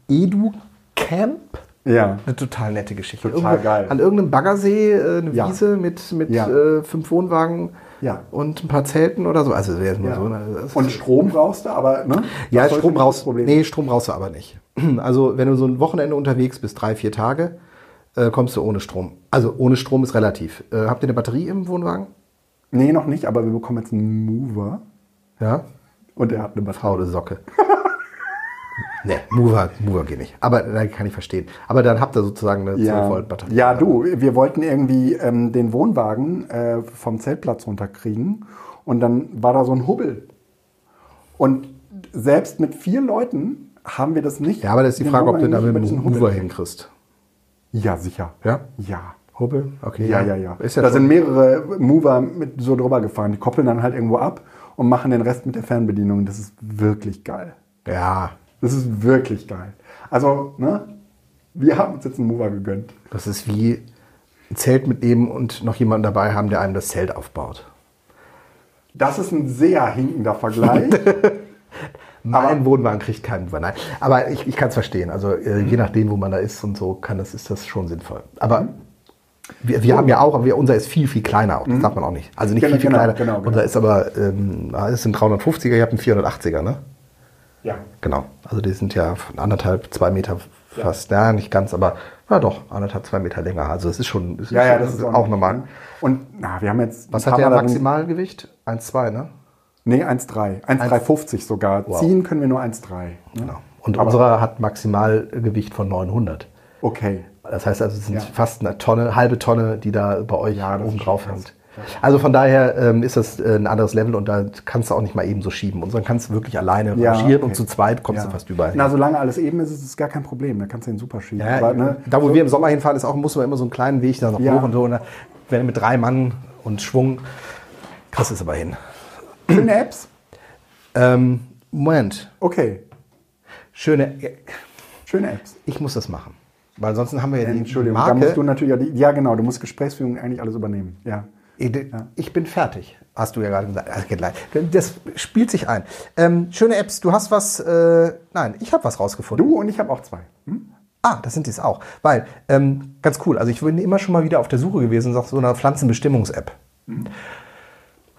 Edu-Camp. Ja. Eine total nette Geschichte. Total Irgendwo geil. An irgendeinem Baggersee, äh, eine Ja. Wiese mit, mit Ja. äh, fünf Wohnwagen Ja. und ein paar Zelten oder so. Also wäre nur Ja. so. Ne? Und Strom brauchst du, aber ne? ja, Strom brauchst Problem Nee, Strom brauchst du aber nicht. <clears throat> Also, wenn du so ein Wochenende unterwegs bist, drei, vier Tage, äh, kommst du ohne Strom. Also, ohne Strom ist relativ. Äh, habt ihr eine Batterie im Wohnwagen? Nee, noch nicht, aber wir bekommen jetzt einen Mover Ja. und er hat eine Batterie. Socke. <laughs> nee, Mover, Mover geht nicht. Aber da kann ich verstehen. Aber dann habt ihr sozusagen eine 12 Volt Batterie. Ja, du, wir wollten irgendwie ähm, den Wohnwagen äh, vom Zeltplatz runterkriegen und dann war da so ein Hubbel. Und selbst mit vier Leuten haben wir das nicht. Ja, aber das ist die Frage, ob du da mit Mover kriegen. hinkriegst. Ja, sicher. Ja? Ja. Hubbel? Okay. Ja, ja, ja. Ja da sind mehrere Mover mit so drüber gefahren. Die koppeln dann halt irgendwo ab und machen den Rest mit der Fernbedienung. Das ist wirklich geil. Ja, Das ist wirklich geil. Also, ne? Wir haben uns jetzt einen Mover gegönnt. das ist wie ein Zelt mitnehmen und noch jemanden dabei haben, der einem das Zelt aufbaut. Das ist ein sehr hinkender Vergleich. <laughs> Mein Wohnwagen kriegt keinen nein. Aber ich, ich kann es verstehen. Also äh, je nachdem, wo man da ist und so, kann das, ist das schon sinnvoll. Aber wir, wir haben ja auch, aber wir, unser ist viel, viel kleiner auch. Das darf man auch nicht. Also nicht Genau, viel, viel genau, kleiner. genau, genau. Unser ist aber, ähm, ah, das sind 350er, ihr habt einen 480er, ne? ja. Genau. Also die sind ja von anderthalb, zwei Meter fast. Ja, nicht ganz, aber ja doch, anderthalb, zwei Meter länger. Also es ist schon, es Ja, ja, schon- das ist auch normal. Und na, wir haben jetzt. Was ein hat der Maximalgewicht? 1,2, ne? Nee, 1,3. 1,350 sogar. Wow. Ziehen können wir nur 1,3. Ne? Genau. Und Aber- unserer hat Maximalgewicht von 900. Okay. Das heißt also, es sind Ja. fast eine Tonne, halbe Tonne, die da bei euch Ja, oben drauf hängt. Also von daher ähm, ist das äh, ein anderes Level und da kannst du auch nicht mal eben so schieben. Und dann kannst du wirklich alleine Ja, rangieren okay. und zu zweit kommst Ja. du fast überall hin. Na, solange alles eben ist, ist es gar kein Problem. Da kannst du den super schieben. Ja, Aber, ne, da, wo so- wir im Sommer hinfahren, ist auch, muss man immer so einen kleinen Weg da noch Ja. hoch und so. Und da, wenn mit drei Mann und Schwung, kriegst du es aber hin. Schöne Apps. Ähm, Moment, Okay. schöne, Schöne Apps. ich muss das machen. Weil sonst haben wir ja die Entschuldigung, da musst du natürlich auch die, ja genau, du musst Gesprächsführung eigentlich alles übernehmen. Ja. Ich bin fertig, hast du ja gerade gesagt. Also, geht leid. Das spielt sich ein. Ähm, schöne Apps, du hast was, äh, nein, ich habe was rausgefunden. Du und ich habe auch zwei. Hm? Ah, das sind die es auch. Weil, ähm, ganz cool, also ich bin immer schon mal wieder auf der Suche gewesen nach so einer Pflanzenbestimmungs-App.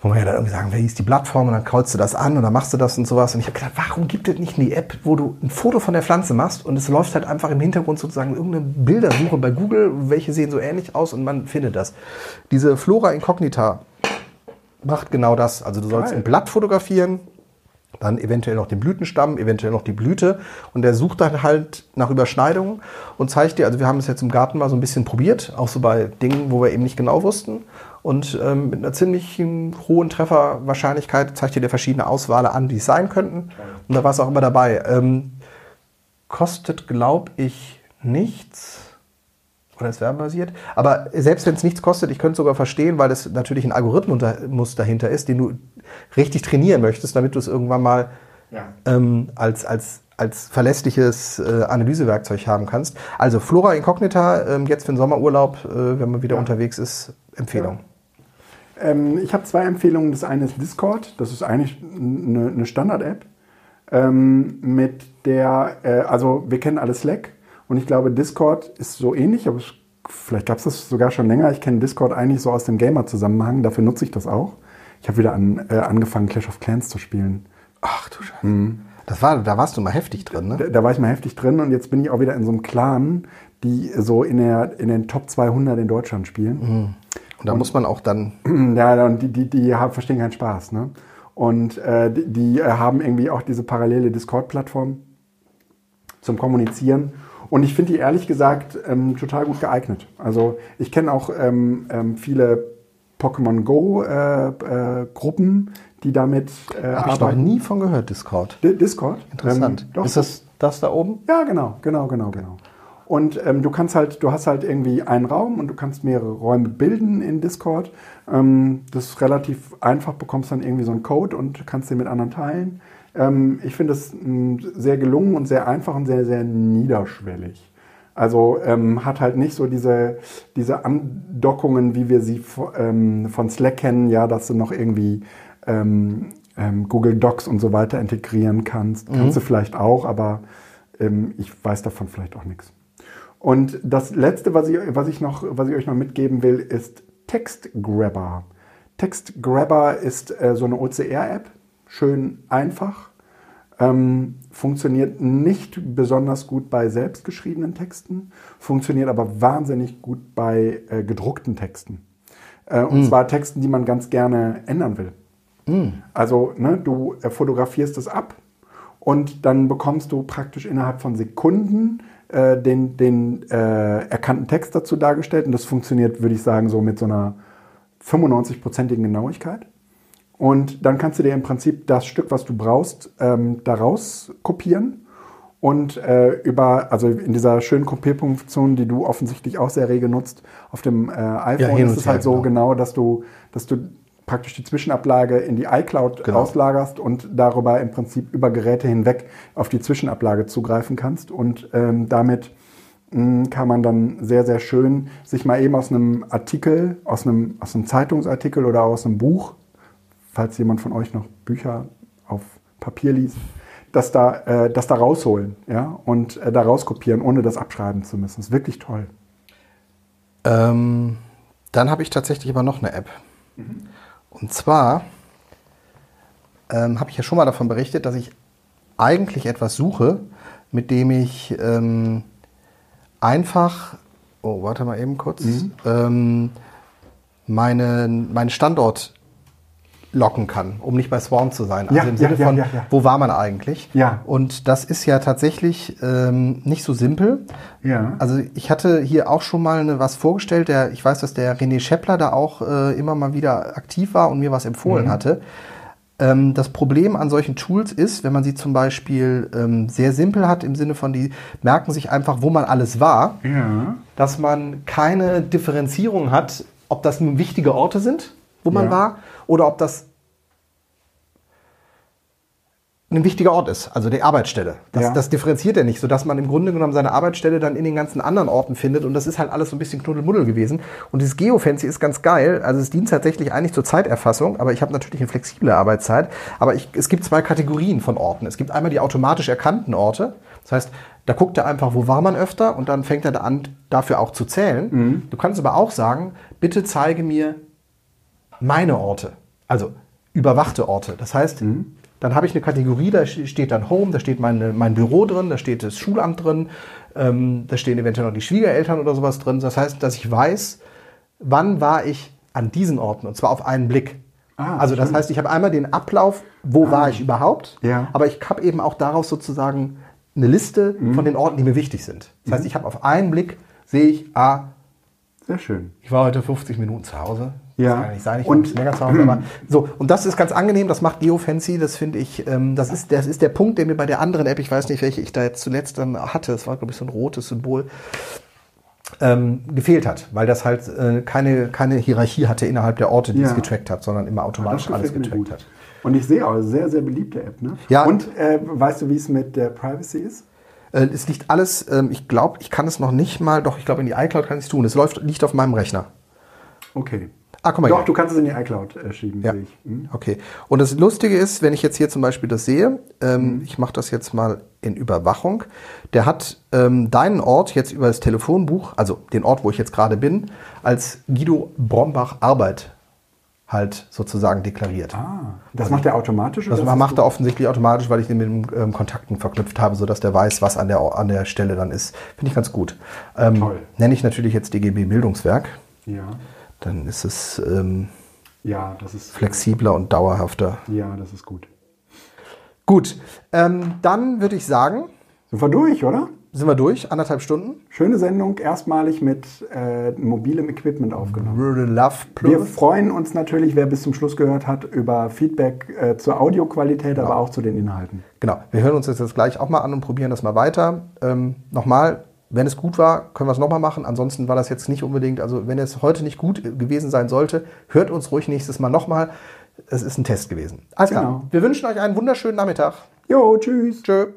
Wo man ja dann irgendwie sagen, wer hieß die Plattform und dann kreuzt du das an und dann machst du das und sowas. Und ich habe gedacht, warum gibt es nicht eine App, wo du ein Foto von der Pflanze machst und es läuft halt einfach im Hintergrund sozusagen irgendeine Bildersuche bei Google, welche sehen so ähnlich aus und man findet das. Diese Flora Incognita macht genau das. Also du sollst Geil. ein Blatt fotografieren, dann eventuell noch den Blütenstamm, eventuell noch die Blüte und der sucht dann halt nach Überschneidungen und zeigt dir, also wir haben es jetzt im Garten mal so ein bisschen probiert, auch so bei Dingen, wo wir eben nicht genau wussten und ähm, mit einer ziemlich hohen Trefferwahrscheinlichkeit zeigt dir der verschiedene Auswahlen an, die es sein könnten und da war es auch immer dabei. Ähm, kostet, glaube ich, nichts. Oder ist werbebasiert. Aber selbst wenn es nichts kostet, ich könnte es sogar verstehen, weil es natürlich ein Algorithmus dahinter ist, den du richtig trainieren möchtest, damit du es irgendwann mal Ja. ähm, als, als, als verlässliches äh, Analysewerkzeug haben kannst. Also Flora Incognita, ähm, jetzt für den Sommerurlaub, äh, wenn man wieder Ja. unterwegs ist, Empfehlung. Ähm, ich habe zwei Empfehlungen. Das eine ist Discord. Das ist eigentlich eine, eine Standard-App. Ähm, mit der, äh, also wir kennen alle Slack Und ich glaube, Discord ist so ähnlich, aber es, vielleicht gab es das sogar schon länger. Ich kenne Discord eigentlich so aus dem Gamer-Zusammenhang, dafür nutze ich das auch. Ich habe wieder an, äh, angefangen, Clash of Clans zu spielen. Ach du Scheiße. Das war, da warst du mal heftig drin, ne? Da, da war ich mal heftig drin und jetzt bin ich auch wieder in so einem Clan, die so in, der, in den Top 200 in Deutschland spielen. Und da muss man auch dann. <clears throat> Ja, und die, die, die haben, verstehen keinen Spaß. Ne? Und äh, die, die äh, haben irgendwie auch diese parallele Discord-Plattform zum Kommunizieren. Und ich finde die ehrlich gesagt ähm, total gut geeignet. Also ich kenne auch ähm, ähm, viele Pokémon Go-Gruppen, die damit äh, Habe ich noch nie von gehört, Discord. Di- Discord. Interessant. Ähm, doch, ist das das da oben? ja, genau, genau, genau, genau. Und ähm, du kannst halt, du hast halt irgendwie einen Raum und du kannst mehrere Räume bilden in Discord. Ähm, das ist relativ einfach, bekommst dann irgendwie so einen Code und kannst den mit anderen teilen. Ähm, ich finde es mh, sehr gelungen und sehr einfach und sehr, sehr niederschwellig. Also ähm, hat halt nicht so diese, diese Andockungen, wie wir sie ähm, von Slack kennen, ja, dass du noch irgendwie ähm, ähm, Google Docs und so weiter integrieren kannst. Kannst du vielleicht auch, aber ähm, ich weiß davon vielleicht auch nichts. Und das letzte, was ich, was ich, noch, was ich euch noch mitgeben will, ist TextGrabber. TextGrabber ist äh, so eine OCR-App, schön einfach, ähm, funktioniert nicht besonders gut bei selbstgeschriebenen Texten, funktioniert aber wahnsinnig gut bei äh, gedruckten Texten. Äh, und zwar Texten, die man ganz gerne ändern will. Also ne, du äh, fotografierst es ab und dann bekommst du praktisch innerhalb von Sekunden äh, den, den äh, erkannten Text dazu dargestellt. Und das funktioniert, würde ich sagen, so mit so einer 95-prozentigen Genauigkeit. Und dann kannst du dir im Prinzip das Stück, was du brauchst, ähm, daraus kopieren. Und äh, über, also in dieser schönen Kopierfunktion, die du offensichtlich auch sehr rege nutzt, auf dem äh, iPhone hin ist es halt so genau. genau, dass du, dass du praktisch die Zwischenablage in die iCloud Genau. auslagerst und darüber im Prinzip über Geräte hinweg auf die Zwischenablage zugreifen kannst. Und ähm, damit mh, kann man dann sehr, sehr schön sich mal eben aus einem Artikel, aus einem, aus einem Zeitungsartikel oder aus einem Buch, falls jemand von euch noch Bücher auf Papier liest, das da, äh, das da rausholen ja? und äh, da rauskopieren, ohne das abschreiben zu müssen. Das ist wirklich toll. Ähm, dann habe ich tatsächlich aber noch eine App. Und zwar ähm, habe ich ja schon mal davon berichtet, dass ich eigentlich etwas suche, mit dem ich ähm, einfach, oh, warte mal eben kurz, ähm, meinen, meinen Standort locken kann, um nicht bei Swarm zu sein. Also Ja, im Sinne ja, von, ja. wo war man eigentlich? Ja. Und das ist ja tatsächlich ähm, nicht so simpel. Ja. Also ich hatte hier auch schon mal eine, was vorgestellt. Der, ich weiß, dass der René Scheppler da auch äh, immer mal wieder aktiv war und mir was empfohlen Mhm. hatte. Ähm, das Problem an solchen Tools ist, wenn man sie zum Beispiel ähm, sehr simpel hat, im Sinne von, die merken sich einfach, wo man alles war, Ja. dass man keine Differenzierung hat, ob das nun wichtige Orte sind, wo man Ja. war, oder ob das ein wichtiger Ort ist, also die Arbeitsstelle. Das, Ja. das differenziert er nicht, sodass man im Grunde genommen seine Arbeitsstelle dann in den ganzen anderen Orten findet und das ist halt alles so ein bisschen Knuddelmuddel gewesen. Und dieses Geofancy ist ganz geil, also es dient tatsächlich eigentlich zur Zeiterfassung, aber ich habe natürlich eine flexible Arbeitszeit, aber ich, es gibt zwei Kategorien von Orten. Es gibt einmal die automatisch erkannten Orte, das heißt, da guckt er einfach, wo war man öfter und dann fängt er da an, dafür auch zu zählen. Du kannst aber auch sagen, bitte zeige mir meine Orte, also überwachte Orte. Das heißt, dann habe ich eine Kategorie, da steht dann Home, da steht meine, mein Büro drin, da steht das Schulamt drin, ähm, da stehen eventuell noch die Schwiegereltern oder sowas drin. Das heißt, dass ich weiß, wann war ich an diesen Orten und zwar auf einen Blick. Ah, also das schön. heißt, ich habe einmal den Ablauf, wo war ich überhaupt, Ja. aber ich habe eben auch daraus sozusagen eine Liste Mhm. von den Orten, die mir wichtig sind. Das heißt, ich habe auf einen Blick, sehe ich, ah, Sehr schön. ich war heute 50 Minuten zu Hause. Ja. Das kann ja nicht sein, ich Und- länger zu Hause. <clears throat> Aber so, und das ist ganz angenehm, das macht GeoFancy, das finde ich, ähm, das, ist, das ist der Punkt, der mir bei der anderen App, ich weiß nicht, welche ich da jetzt zuletzt dann hatte, das war, glaube ich, so ein rotes Symbol, ähm, gefehlt hat, weil das halt äh, keine, keine Hierarchie hatte innerhalb der Orte, die Ja. es getrackt hat, sondern immer automatisch alles getrackt hat. Und ich sehe auch, sehr, sehr beliebte App. Ne? Ja. Und äh, weißt du, wie es mit der Privacy ist? Äh, es liegt alles, ähm, ich glaube, ich kann es noch nicht mal, doch, ich glaube, in die iCloud kann ich es tun. Es läuft, liegt auf meinem Rechner. Okay. Ah, guck mal Doch, hier. du kannst es in die iCloud äh, schieben, Ja. sehe ich. Hm? Okay. Und das Lustige ist, wenn ich jetzt hier zum Beispiel das sehe, ähm, ich mache das jetzt mal in Überwachung. Der hat ähm, deinen Ort jetzt über das Telefonbuch, also den Ort, wo ich jetzt gerade bin, als Guido Brombach Arbeit halt sozusagen deklariert. Ah, das macht er automatisch? Das macht er offensichtlich automatisch, weil ich den mit dem ähm, Kontakten verknüpft habe, sodass der weiß, was an der, an der Stelle dann ist. Finde ich ganz gut. Ähm, Toll. Nenne ich natürlich jetzt DGB Bildungswerk. Ja, Dann ist es ähm, ja, das ist flexibler und dauerhafter. Ja, das ist gut. Gut, ähm, dann würde ich sagen, Sind wir durch, oder? sind wir durch, anderthalb Stunden. Schöne Sendung, erstmalig mit äh, mobilem Equipment aufgenommen. Love Wir freuen uns natürlich, wer bis zum Schluss gehört hat, über Feedback äh, zur Audioqualität, aber auch zu den Inhalten. Genau, wir hören uns das jetzt gleich auch mal an und probieren das mal weiter. Ähm, nochmal, wenn es gut war, können wir es nochmal machen. Ansonsten war das jetzt nicht unbedingt, also wenn es heute nicht gut gewesen sein sollte, hört uns ruhig nächstes Mal nochmal. Es ist ein Test gewesen. Alles klar. Genau. Wir wünschen euch einen wunderschönen Nachmittag. Jo, tschüss. Tschö.